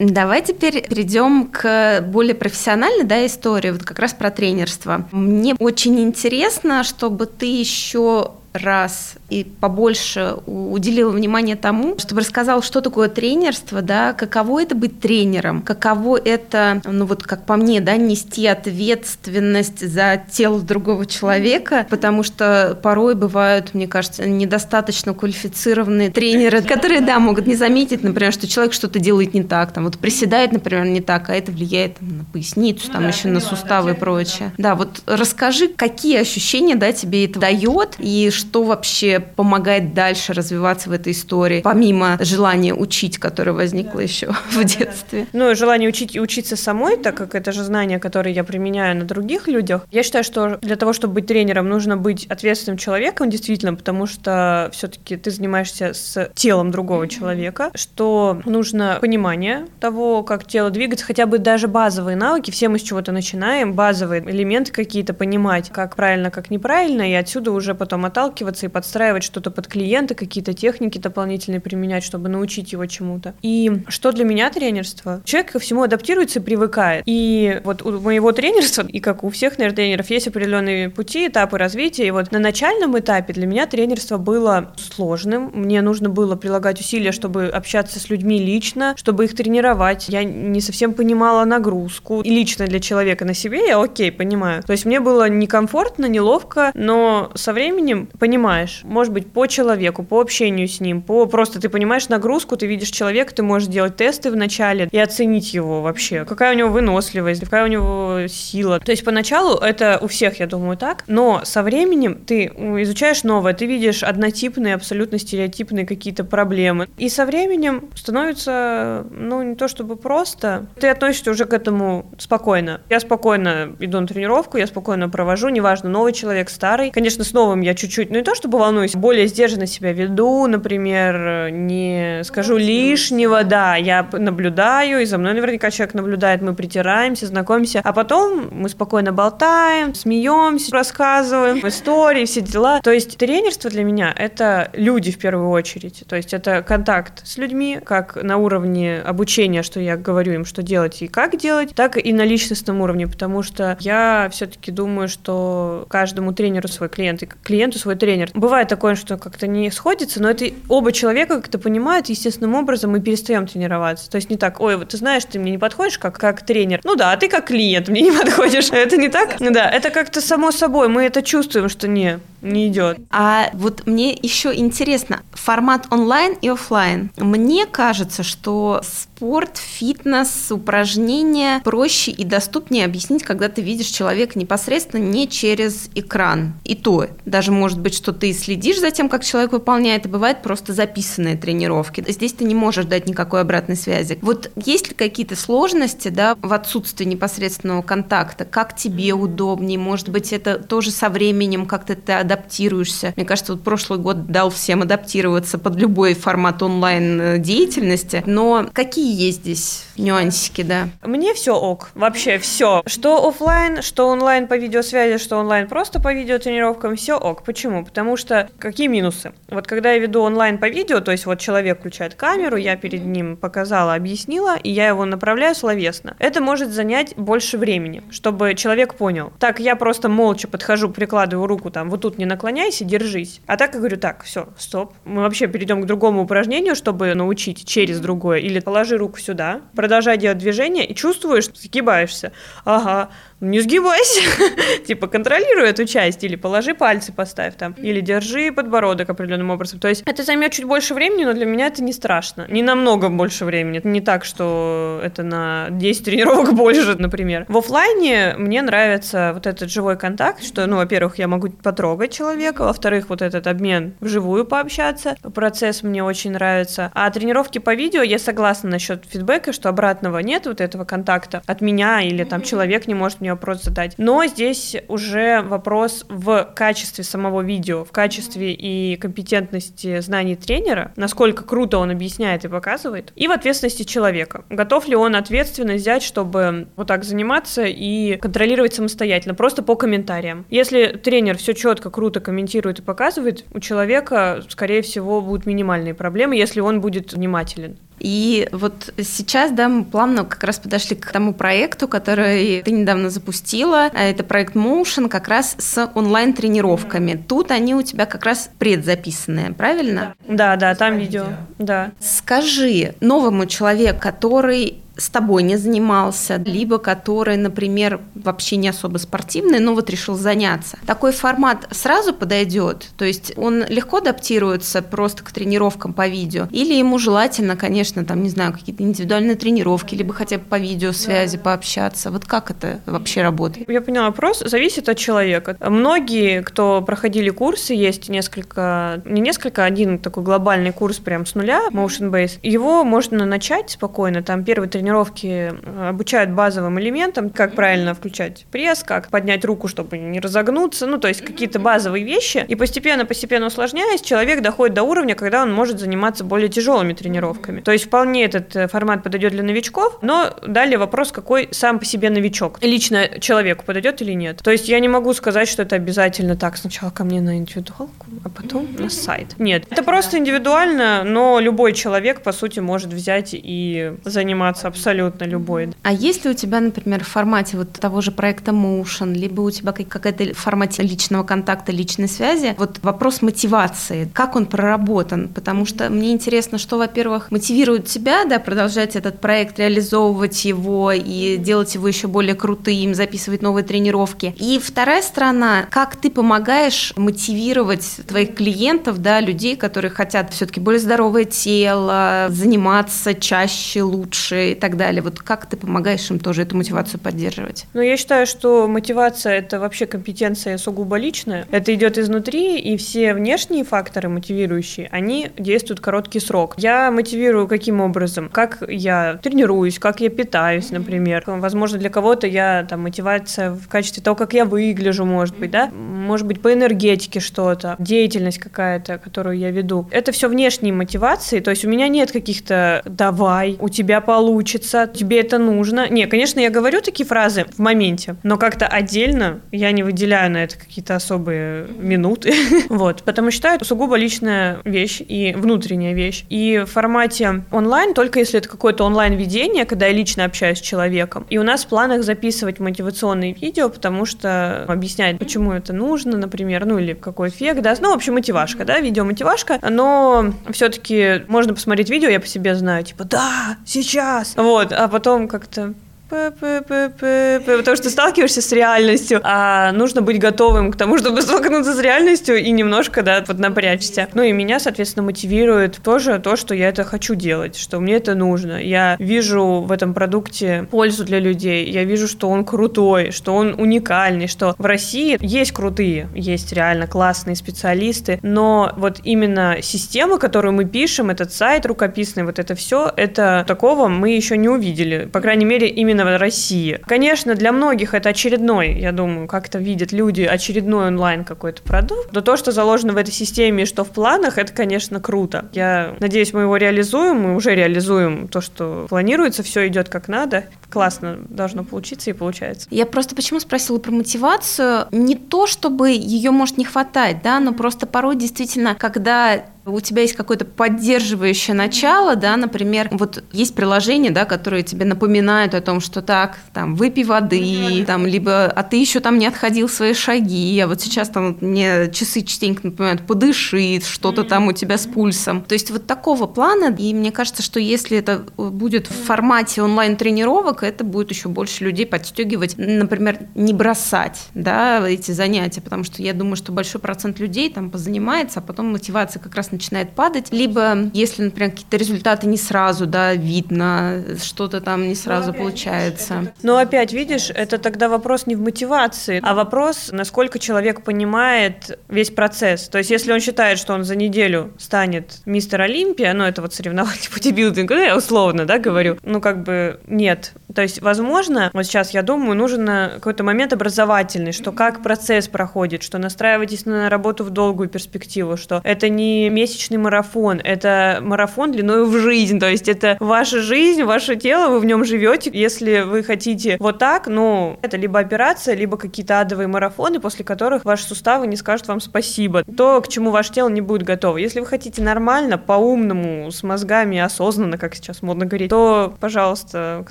Speaker 1: Давай теперь перейдем к более профессиональной да, истории, вот как раз про тренерство. Мне очень интересно, чтобы ты еще раз и побольше уделила внимание тому, чтобы рассказал, что такое тренерство, да, каково это быть тренером, каково это, ну вот как по мне, да, нести ответственность за тело другого человека, потому что порой бывают, мне кажется, недостаточно квалифицированные тренеры, <laughs> которые, да, могут не заметить, например, что человек что-то делает не так, там вот приседает, например, не так, а это влияет там, на поясницу, ну, там да, еще на суставы да, и прочее. Да, вот расскажи, какие ощущения, да, тебе это дает и что вообще помогает дальше развиваться в этой истории, помимо желания учить, которое возникло еще в детстве?
Speaker 2: Ну, желание учить и учиться самой, так как это же знания, которые я применяю на других людях. Я считаю, что для того, чтобы быть тренером, нужно быть ответственным человеком, действительно, потому что все-таки ты занимаешься с телом другого человека, что нужно понимание того, как тело двигается, хотя бы даже базовые навыки, все мы с чего-то начинаем, базовые элементы какие-то понимать, как правильно, как неправильно, и отсюда уже потом отталкиваться отталкиваться и подстраивать что-то под клиента, какие-то техники дополнительные применять, чтобы научить его чему-то. И что для меня тренерство? Человек ко всему адаптируется и привыкает. И вот у моего тренерства, и как у всех, наверное, тренеров, есть определенные пути, этапы развития. И вот на начальном этапе для меня тренерство было сложным. Мне нужно было прилагать усилия, чтобы общаться с людьми лично, чтобы их тренировать. Я не совсем понимала нагрузку. И лично для человека на себе я окей, понимаю. То есть мне было некомфортно, неловко, но со временем понимаешь, может быть, по человеку, по общению с ним, по просто ты понимаешь нагрузку, ты видишь человека, ты можешь делать тесты в начале и оценить его вообще, какая у него выносливость, какая у него сила. То есть поначалу это у всех, я думаю, так, но со временем ты изучаешь новое, ты видишь однотипные, абсолютно стереотипные какие-то проблемы, и со временем становится, ну, не то чтобы просто, ты относишься уже к этому спокойно. Я спокойно иду на тренировку, я спокойно провожу, неважно, новый человек, старый. Конечно, с новым я чуть-чуть, ну не то чтобы волнуюсь, более сдержанно себя веду, например, не скажу лишнего, да, я наблюдаю, и за мной наверняка человек наблюдает, мы притираемся, знакомимся, а потом мы спокойно болтаем, смеемся, рассказываем истории, все дела. То есть тренерство для меня — это люди в первую очередь, то есть это контакт с людьми, как на уровне обучения, что я говорю им, что делать и как делать, так и на личностном уровне, потому что я все-таки думаю, что каждому тренеру свой клиент и клиенту свой тренер. Бывает такое, что как-то не сходится, но это оба человека как-то понимают естественным образом, мы перестаем тренироваться. То есть не так, ой, вот ты знаешь, ты мне не подходишь как, как тренер. Ну да, а ты как клиент мне не подходишь. <laughs> Это не так? Да, это как-то само собой, мы это чувствуем, что не, не идет.
Speaker 1: А вот мне еще интересно, формат онлайн и офлайн. Мне кажется, что спорт, фитнес, упражнения проще и доступнее объяснить, когда ты видишь человека непосредственно не через экран. И то, даже может быть, что ты следишь за тем, как человек выполняет, и бывает просто записанные тренировки. Здесь ты не можешь дать никакой обратной связи. Вот есть ли какие-то сложности да, в отсутствии непосредственного контакта? Как тебе удобнее? Может быть, это тоже со временем как-то ты адаптируешься? Мне кажется, вот прошлый год дал всем адаптироваться под любой формат онлайн деятельности, но какие есть здесь нюансики, да?
Speaker 2: Мне все ок, вообще все. Что офлайн, что онлайн по видеосвязи, что онлайн просто по видеотренировкам, все ок. Почему? Потому что какие минусы? Вот когда я веду онлайн по видео, то есть вот человек включает камеру, я перед ним показала, объяснила, и я его направляю словесно. Это может занять больше времени, чтобы человек понял. Так, я просто молча подхожу, прикладываю руку там, вот тут не наклоняйся, держись. А так я говорю, так, все, стоп. Мы вообще перейдем к другому упражнению, чтобы научить через другое. Или положи руку сюда, продолжай делать движение, и чувствуешь, сгибаешься. Ага, не сгибайся, <laughs> типа контролируй эту часть, или положи пальцы, поставь там, или держи подбородок определенным образом. То есть это займет чуть больше времени, но для меня это не страшно. Не намного больше времени. Это не так, что это на 10 тренировок <laughs> больше, например. В офлайне мне нравится вот этот живой контакт, что, ну, во-первых, я могу потрогать человека, во-вторых, вот этот обмен вживую пообщаться. Процесс мне очень нравится. А тренировки по видео, я согласна насчет фидбэка, что обратного нет вот этого контакта от меня или там человек не может мне мне вопрос задать. Но здесь уже вопрос в качестве самого видео, в качестве и компетентности знаний тренера, насколько круто он объясняет и показывает, и в ответственности человека. Готов ли он ответственно взять, чтобы вот так заниматься и контролировать самостоятельно, просто по комментариям. Если тренер все четко, круто комментирует и показывает, у человека, скорее всего, будут минимальные проблемы, если он будет внимателен.
Speaker 1: И вот сейчас, да, мы плавно как раз подошли к тому проекту, который ты недавно запустила. А это проект Motion как раз с онлайн-тренировками. Mm-hmm. Тут они у тебя как раз предзаписанные, правильно?
Speaker 2: Да, да, там видео, да.
Speaker 1: Скажи новому человеку, который с тобой не занимался, либо который, например, вообще не особо спортивный, но вот решил заняться. Такой формат сразу подойдет, то есть он легко адаптируется просто к тренировкам по видео, или ему желательно, конечно, там, не знаю, какие-то индивидуальные тренировки, либо хотя бы по видеосвязи да. пообщаться. Вот как это вообще работает?
Speaker 2: Я поняла вопрос. Зависит от человека. Многие, кто проходили курсы, есть несколько, не несколько, один такой глобальный курс прям с нуля, Motion Base. Его можно начать спокойно, там первый тренировки тренировки э, обучают базовым элементам, как правильно включать пресс, как поднять руку, чтобы не разогнуться, ну, то есть какие-то базовые вещи. И постепенно-постепенно усложняясь, человек доходит до уровня, когда он может заниматься более тяжелыми тренировками. То есть вполне этот э, формат подойдет для новичков, но далее вопрос, какой сам по себе новичок. Лично человеку подойдет или нет. То есть я не могу сказать, что это обязательно так, сначала ко мне на индивидуалку, а потом на сайт. Нет, это просто индивидуально, но любой человек, по сути, может взять и заниматься абсолютно абсолютно любой.
Speaker 1: А есть ли у тебя, например, в формате вот того же проекта Motion, либо у тебя какая-то формате личного контакта, личной связи, вот вопрос мотивации, как он проработан? Потому что мне интересно, что, во-первых, мотивирует тебя, да, продолжать этот проект, реализовывать его и делать его еще более крутым, записывать новые тренировки. И вторая сторона, как ты помогаешь мотивировать твоих клиентов, да, людей, которые хотят все-таки более здоровое тело, заниматься чаще, лучше так далее. Вот как ты помогаешь им тоже эту мотивацию поддерживать?
Speaker 2: Ну, я считаю, что мотивация – это вообще компетенция сугубо личная. Это идет изнутри, и все внешние факторы мотивирующие, они действуют короткий срок. Я мотивирую каким образом? Как я тренируюсь, как я питаюсь, например. Возможно, для кого-то я там мотивация в качестве того, как я выгляжу, может быть, да? Может быть, по энергетике что-то, деятельность какая-то, которую я веду. Это все внешние мотивации, то есть у меня нет каких-то «давай», «у тебя получится», «тебе это нужно». Не, конечно, я говорю такие фразы в моменте, но как-то отдельно я не выделяю на это какие-то особые минуты. <laughs> вот, потому что это сугубо личная вещь и внутренняя вещь. И в формате онлайн, только если это какое-то онлайн-ведение, когда я лично общаюсь с человеком. И у нас в планах записывать мотивационные видео, потому что объяснять, почему это нужно, например, ну или какой эффект, да, ну, в общем, мотивашка, да, видео-мотивашка, но все-таки можно посмотреть видео, я по себе знаю, типа, да, сейчас, вот, а потом как-то потому что сталкиваешься с реальностью, а нужно быть готовым к тому, чтобы <laughs> столкнуться с реальностью и немножко, да, вот напрячься. Ну и меня, соответственно, мотивирует тоже то, что я это хочу делать, что мне это нужно. Я вижу в этом продукте пользу для людей, я вижу, что он крутой, что он уникальный, что в России есть крутые, есть реально классные специалисты, но вот именно система, которую мы пишем, этот сайт рукописный, вот это все, это такого мы еще не увидели. По крайней мере, именно в России. Конечно, для многих это очередной, я думаю, как-то видят люди, очередной онлайн какой-то продукт. Но то, что заложено в этой системе что в планах, это, конечно, круто. Я надеюсь, мы его реализуем, мы уже реализуем то, что планируется, все идет как надо. Классно должно получиться и получается.
Speaker 1: Я просто почему спросила про мотивацию? Не то, чтобы ее может не хватать, да, но просто порой действительно, когда у тебя есть какое-то поддерживающее начало, да, например, вот есть приложения, да, которые тебе напоминают о том, что так, там, выпей воды, там, либо, а ты еще там не отходил свои шаги, а вот сейчас там мне часы частенько напоминают, подыши, что-то там у тебя с пульсом. То есть вот такого плана, и мне кажется, что если это будет в формате онлайн-тренировок, это будет еще больше людей подстегивать, например, не бросать, да, эти занятия, потому что я думаю, что большой процент людей там позанимается, а потом мотивация как раз начинает падать, либо если, например, какие-то результаты не сразу, да, видно, что-то там не сразу Но получается.
Speaker 2: Но опять, видишь, это тогда вопрос не в мотивации, а вопрос, насколько человек понимает весь процесс. То есть, если он считает, что он за неделю станет мистер Олимпия, ну, это вот соревнование по бодибилдингу, ну, я условно, да, говорю, ну, как бы нет. То есть, возможно, вот сейчас я думаю, нужен какой-то момент образовательный, что как процесс проходит, что настраивайтесь на работу в долгую перспективу, что это не месячный марафон, это марафон длиной в жизнь, то есть это ваша жизнь, ваше тело, вы в нем живете. Если вы хотите вот так, ну, это либо операция, либо какие-то адовые марафоны, после которых ваши суставы не скажут вам спасибо. То, к чему ваше тело не будет готово. Если вы хотите нормально, по-умному, с мозгами, осознанно, как сейчас модно говорить, то, пожалуйста, к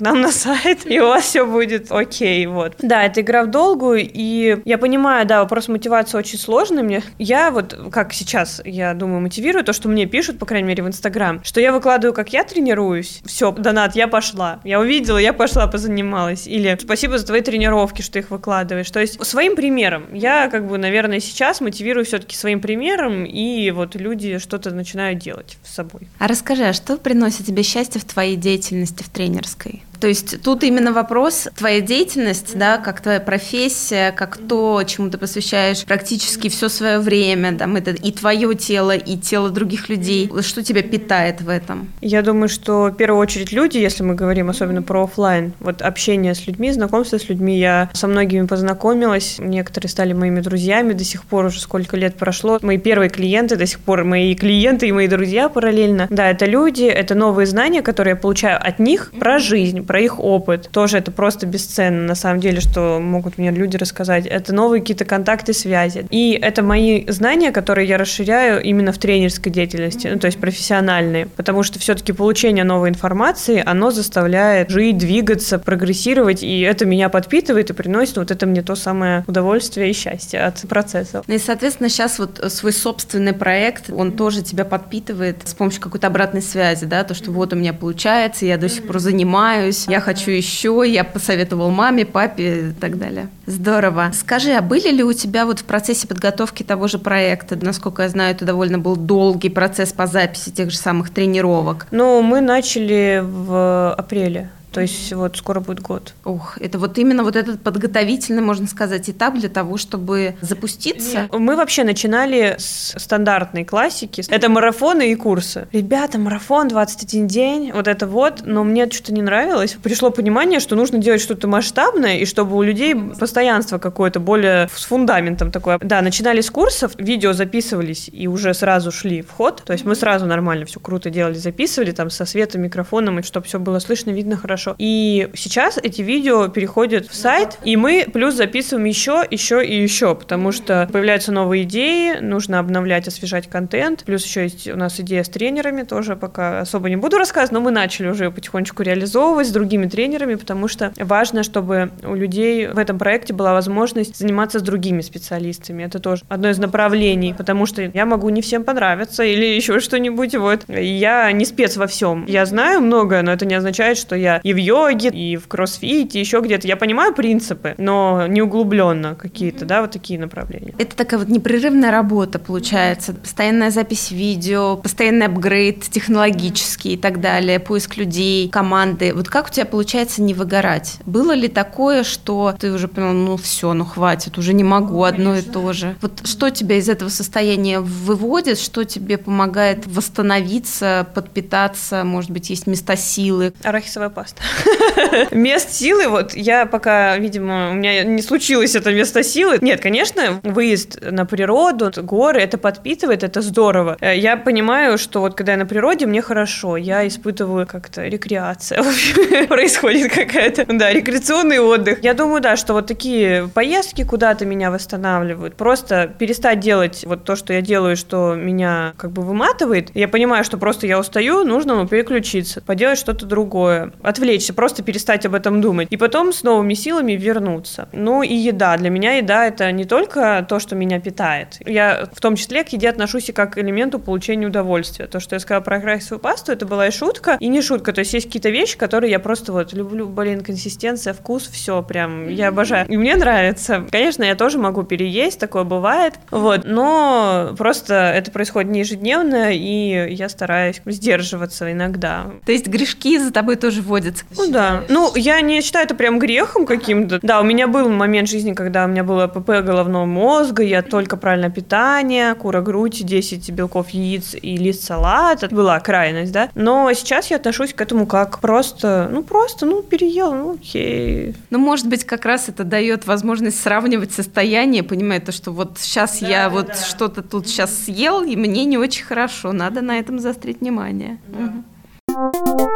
Speaker 2: нам на сайт, и у вас все будет окей, вот. Да, это игра в долгую, и я понимаю, да, вопрос мотивации очень сложный мне. Я вот, как сейчас, я думаю, мотивирую мотивирует то, что мне пишут, по крайней мере, в Инстаграм, что я выкладываю, как я тренируюсь. Все, донат, я пошла. Я увидела, я пошла, позанималась. Или спасибо за твои тренировки, что их выкладываешь. То есть своим примером. Я, как бы, наверное, сейчас мотивирую все-таки своим примером, и вот люди что-то начинают делать с собой.
Speaker 1: А расскажи, а что приносит тебе счастье в твоей деятельности в тренерской? То есть тут именно вопрос твоя деятельность, да, как твоя профессия, как то, чему ты посвящаешь практически все свое время, там это и твое тело, и тело других людей. Что тебя питает в этом?
Speaker 2: Я думаю, что в первую очередь люди, если мы говорим особенно про офлайн, вот общение с людьми, знакомство с людьми, я со многими познакомилась, некоторые стали моими друзьями, до сих пор уже сколько лет прошло. Мои первые клиенты до сих пор мои клиенты и мои друзья параллельно. Да, это люди, это новые знания, которые я получаю от них про жизнь, про их опыт. Тоже это просто бесценно, на самом деле, что могут мне люди рассказать. Это новые какие-то контакты, связи. И это мои знания, которые я расширяю именно в тренерской деятельности, ну, то есть профессиональные. Потому что все-таки получение новой информации, оно заставляет жить, двигаться, прогрессировать, и это меня подпитывает и приносит вот это мне то самое удовольствие и счастье от процесса.
Speaker 1: Ну и, соответственно, сейчас вот свой собственный проект, он тоже тебя подпитывает с помощью какой-то обратной связи, да, то, что вот у меня получается, я до сих пор занимаюсь, я хочу еще, я посоветовал маме, папе и так далее. Здорово. Скажи, а были ли у тебя вот в процессе подготовки того же проекта, насколько я знаю, это довольно был долгий процесс по записи тех же самых тренировок?
Speaker 2: Ну, мы начали в апреле. То есть вот скоро будет год.
Speaker 1: Ох, это вот именно вот этот подготовительный, можно сказать, этап для того, чтобы запуститься?
Speaker 2: Нет. Мы вообще начинали с стандартной классики. Это марафоны и курсы. Ребята, марафон 21 день, вот это вот, но мне что-то не нравилось. Пришло понимание, что нужно делать что-то масштабное, и чтобы у людей постоянство какое-то более с фундаментом такое. Да, начинали с курсов, видео записывались и уже сразу шли в ход. То есть мы сразу нормально все круто делали, записывали там со светом, микрофоном, и чтобы все было слышно, видно хорошо хорошо. И сейчас эти видео переходят в сайт, и мы плюс записываем еще, еще и еще, потому что появляются новые идеи, нужно обновлять, освежать контент. Плюс еще есть у нас идея с тренерами, тоже пока особо не буду рассказывать, но мы начали уже потихонечку реализовывать с другими тренерами, потому что важно, чтобы у людей в этом проекте была возможность заниматься с другими специалистами. Это тоже одно из направлений, потому что я могу не всем понравиться или еще что-нибудь. Вот. Я не спец во всем. Я знаю многое, но это не означает, что я и в йоге, и в кроссфите, еще где-то. Я понимаю принципы, но не углубленно какие-то, да, вот такие направления.
Speaker 1: Это такая вот непрерывная работа получается, постоянная запись видео, постоянный апгрейд технологический и так далее, поиск людей, команды. Вот как у тебя получается не выгорать? Было ли такое, что ты уже понял, ну все, ну хватит, уже не могу одно и то же? Вот что тебя из этого состояния выводит, что тебе помогает восстановиться, подпитаться, может быть, есть места силы?
Speaker 2: Арахисовая паста. <laughs> Мест силы, вот я пока, видимо, у меня не случилось это место силы. Нет, конечно, выезд на природу, горы, это подпитывает, это здорово. Э, я понимаю, что вот когда я на природе, мне хорошо, я испытываю как-то рекреация, <laughs> происходит какая-то, да, рекреационный отдых. Я думаю, да, что вот такие поездки куда-то меня восстанавливают. Просто перестать делать вот то, что я делаю, что меня как бы выматывает. Я понимаю, что просто я устаю, нужно ну, переключиться, поделать что-то другое, отвлечься отвлечься, просто перестать об этом думать. И потом с новыми силами вернуться. Ну и еда. Для меня еда это не только то, что меня питает. Я в том числе к еде отношусь и как к элементу получения удовольствия. То, что я сказала про арахисовую пасту, это была и шутка, и не шутка. То есть есть какие-то вещи, которые я просто вот люблю, блин, консистенция, вкус, все прям, я обожаю. И мне нравится. Конечно, я тоже могу переесть, такое бывает. Вот, но просто это происходит не ежедневно, и я стараюсь сдерживаться иногда.
Speaker 1: То есть грешки за тобой тоже водятся
Speaker 2: ну да. Ну, я не считаю это прям грехом каким-то. Да, у меня был момент жизни, когда у меня было ПП головного мозга, я только правильное питание, кура грудь, 10 белков яиц и лист салата. Была крайность, да. Но сейчас я отношусь к этому как просто, ну просто, ну переел, ну окей.
Speaker 1: Ну, может быть, как раз это дает возможность сравнивать состояние, понимая то, что вот сейчас да, я да, вот да. что-то тут сейчас съел, и мне не очень хорошо, надо на этом заострить внимание. Да. Угу.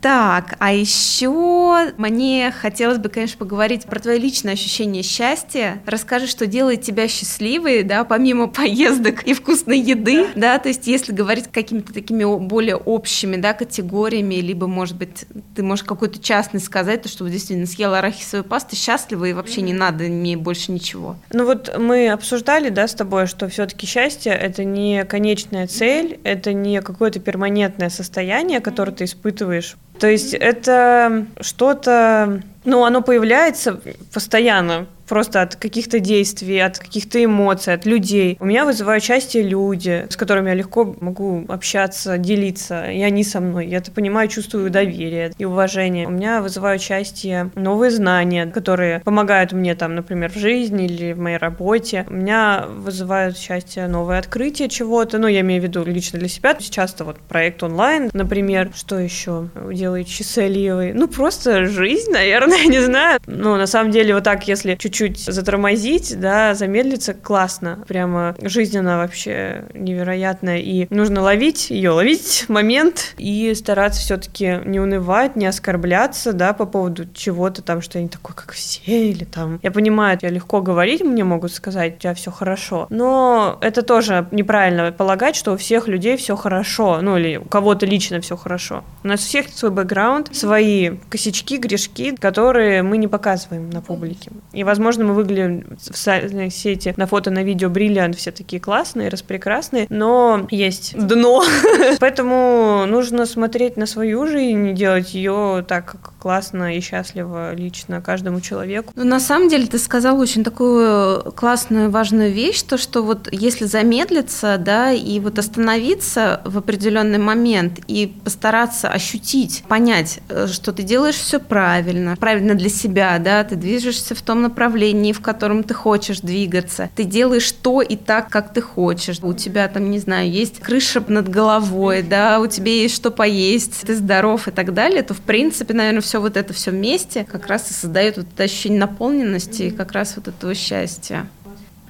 Speaker 1: Так, а еще мне хотелось бы, конечно, поговорить про твое личное ощущение счастья. Расскажи, что делает тебя счастливой, да, помимо <laughs> поездок и вкусной еды, да, то есть если говорить какими-то такими более общими, да, категориями, либо, может быть, ты можешь какой-то частный сказать, то, что действительно съела арахисовую пасту, счастлива и вообще не надо мне больше ничего.
Speaker 2: Ну вот мы обсуждали, да, с тобой, что все-таки счастье это не конечная цель, это не какое-то перманентное состояние, которое ты испытываешь то есть это что-то, ну, оно появляется постоянно просто от каких-то действий, от каких-то эмоций, от людей. У меня вызывают счастье люди, с которыми я легко могу общаться, делиться, и они со мной. Я это понимаю, чувствую доверие и уважение. У меня вызывают счастье новые знания, которые помогают мне там, например, в жизни или в моей работе. У меня вызывают счастье новые открытия чего-то, ну, я имею в виду лично для себя. Часто вот проект онлайн, например, что еще делает счастливый? Ну, просто жизнь, наверное, <laughs> не знаю. Ну, на самом деле, вот так, если чуть-чуть затормозить, да, замедлиться, классно. Прямо жизненно вообще невероятно. И нужно ловить ее, ловить момент и стараться все-таки не унывать, не оскорбляться, да, по поводу чего-то там, что я не такой, как все, или там... Я понимаю, я легко говорить, мне могут сказать, у тебя все хорошо. Но это тоже неправильно полагать, что у всех людей все хорошо, ну или у кого-то лично все хорошо. У нас у всех свой бэкграунд, свои косячки, грешки, которые мы не показываем на публике. И, возможно, мы выглядим в социальной сети на фото, на видео бриллиант, все такие классные, распрекрасные, но есть дно. <laughs> Поэтому нужно смотреть на свою жизнь и делать ее так классно и счастливо лично каждому человеку.
Speaker 1: Ну, на самом деле, ты сказал очень такую классную, важную вещь, то, что вот если замедлиться, да, и вот остановиться в определенный момент и постараться ощутить, понять, э, что ты делаешь все правильно, правильно для себя, да, ты движешься в том направлении, в котором ты хочешь двигаться, ты делаешь то и так, как ты хочешь. У тебя там, не знаю, есть крыша над головой, да, у тебя есть что поесть, ты здоров и так далее, то, в принципе, наверное, все вот это все вместе как раз и создает вот это ощущение наполненности и как раз вот этого счастья.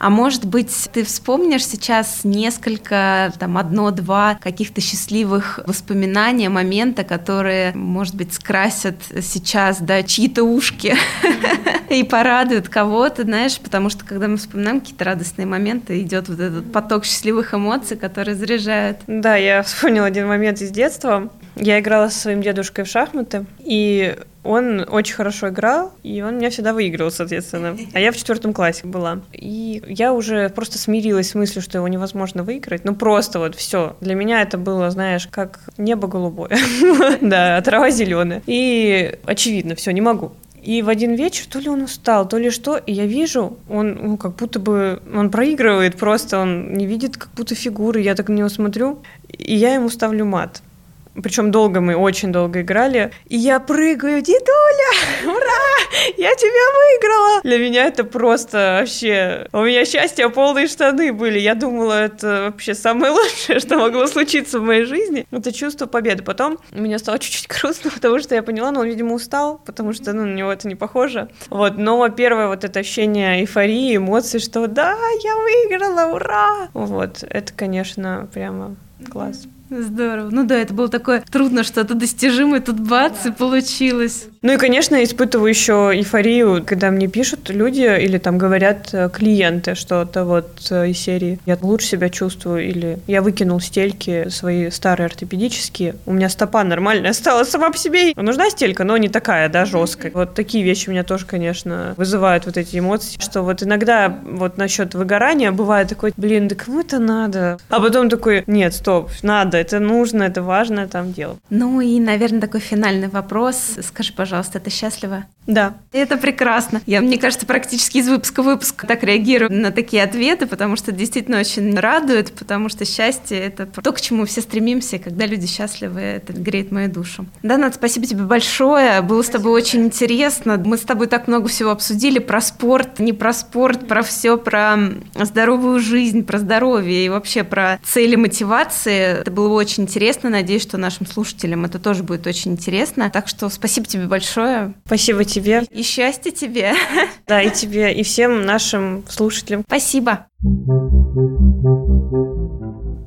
Speaker 1: А может быть, ты вспомнишь сейчас несколько, там, одно-два каких-то счастливых воспоминания, момента, которые, может быть, скрасят сейчас, да, чьи-то ушки <laughs> и порадуют кого-то, знаешь, потому что когда мы вспоминаем какие-то радостные моменты, идет вот этот поток счастливых эмоций, которые заряжают.
Speaker 2: Да, я вспомнила один момент из детства. Я играла со своим дедушкой в шахматы, и он очень хорошо играл, и он меня всегда выигрывал, соответственно. А я в четвертом классе была. И я уже просто смирилась с мыслью, что его невозможно выиграть. Ну просто вот все. Для меня это было, знаешь, как небо голубое. <laughs> Да, а трава зеленая. И очевидно, все, не могу. И в один вечер то ли он устал, то ли что, и я вижу, он ну, как будто бы, он проигрывает просто, он не видит как будто фигуры, я так на него смотрю, и я ему ставлю мат. Причем долго мы, очень долго играли. И я прыгаю, дедуля, ура, я тебя выиграла. Для меня это просто вообще... У меня счастье, полные штаны были. Я думала, это вообще самое <laughs> лучшее, что могло случиться в моей жизни. Это чувство победы. Потом мне стало чуть-чуть грустно, <laughs> потому что я поняла, ну, он, видимо, устал, потому что, ну, на него это не похоже. Вот, но первое вот это ощущение эйфории, эмоций, что да, я выиграла, ура! Вот, это, конечно, прямо класс.
Speaker 1: Здорово. Ну да, это было такое трудно что-то достижимое, тут бац, и получилось.
Speaker 2: Ну и, конечно, испытываю еще эйфорию, когда мне пишут люди или там говорят э, клиенты что-то вот э, из серии «Я лучше себя чувствую» или «Я выкинул стельки свои старые ортопедические, у меня стопа нормальная стала сама по себе». Нужна стелька, но не такая, да, жесткая. Вот такие вещи меня тоже, конечно, вызывают вот эти эмоции, что вот иногда вот насчет выгорания бывает такой, блин, да кому это надо? А потом такой, нет, стоп, надо, это нужно, это важно там делать.
Speaker 1: Ну и, наверное, такой финальный вопрос. Скажи, пожалуйста, это счастливо?
Speaker 2: Да.
Speaker 1: Это прекрасно. Я, мне кажется, практически из выпуска в выпуск так реагирую на такие ответы, потому что действительно очень радует, потому что счастье — это то, к чему все стремимся, когда люди счастливы, это греет мою душу. Да, Над, спасибо тебе большое. Было спасибо. с тобой очень интересно. Мы с тобой так много всего обсудили про спорт, не про спорт, про все, про здоровую жизнь, про здоровье и вообще про цели мотивации. Это было очень интересно. Надеюсь, что нашим слушателям это тоже будет очень интересно. Так что спасибо тебе большое.
Speaker 2: Спасибо тебе.
Speaker 1: И счастья тебе.
Speaker 2: Да, и тебе, и всем нашим слушателям.
Speaker 1: Спасибо.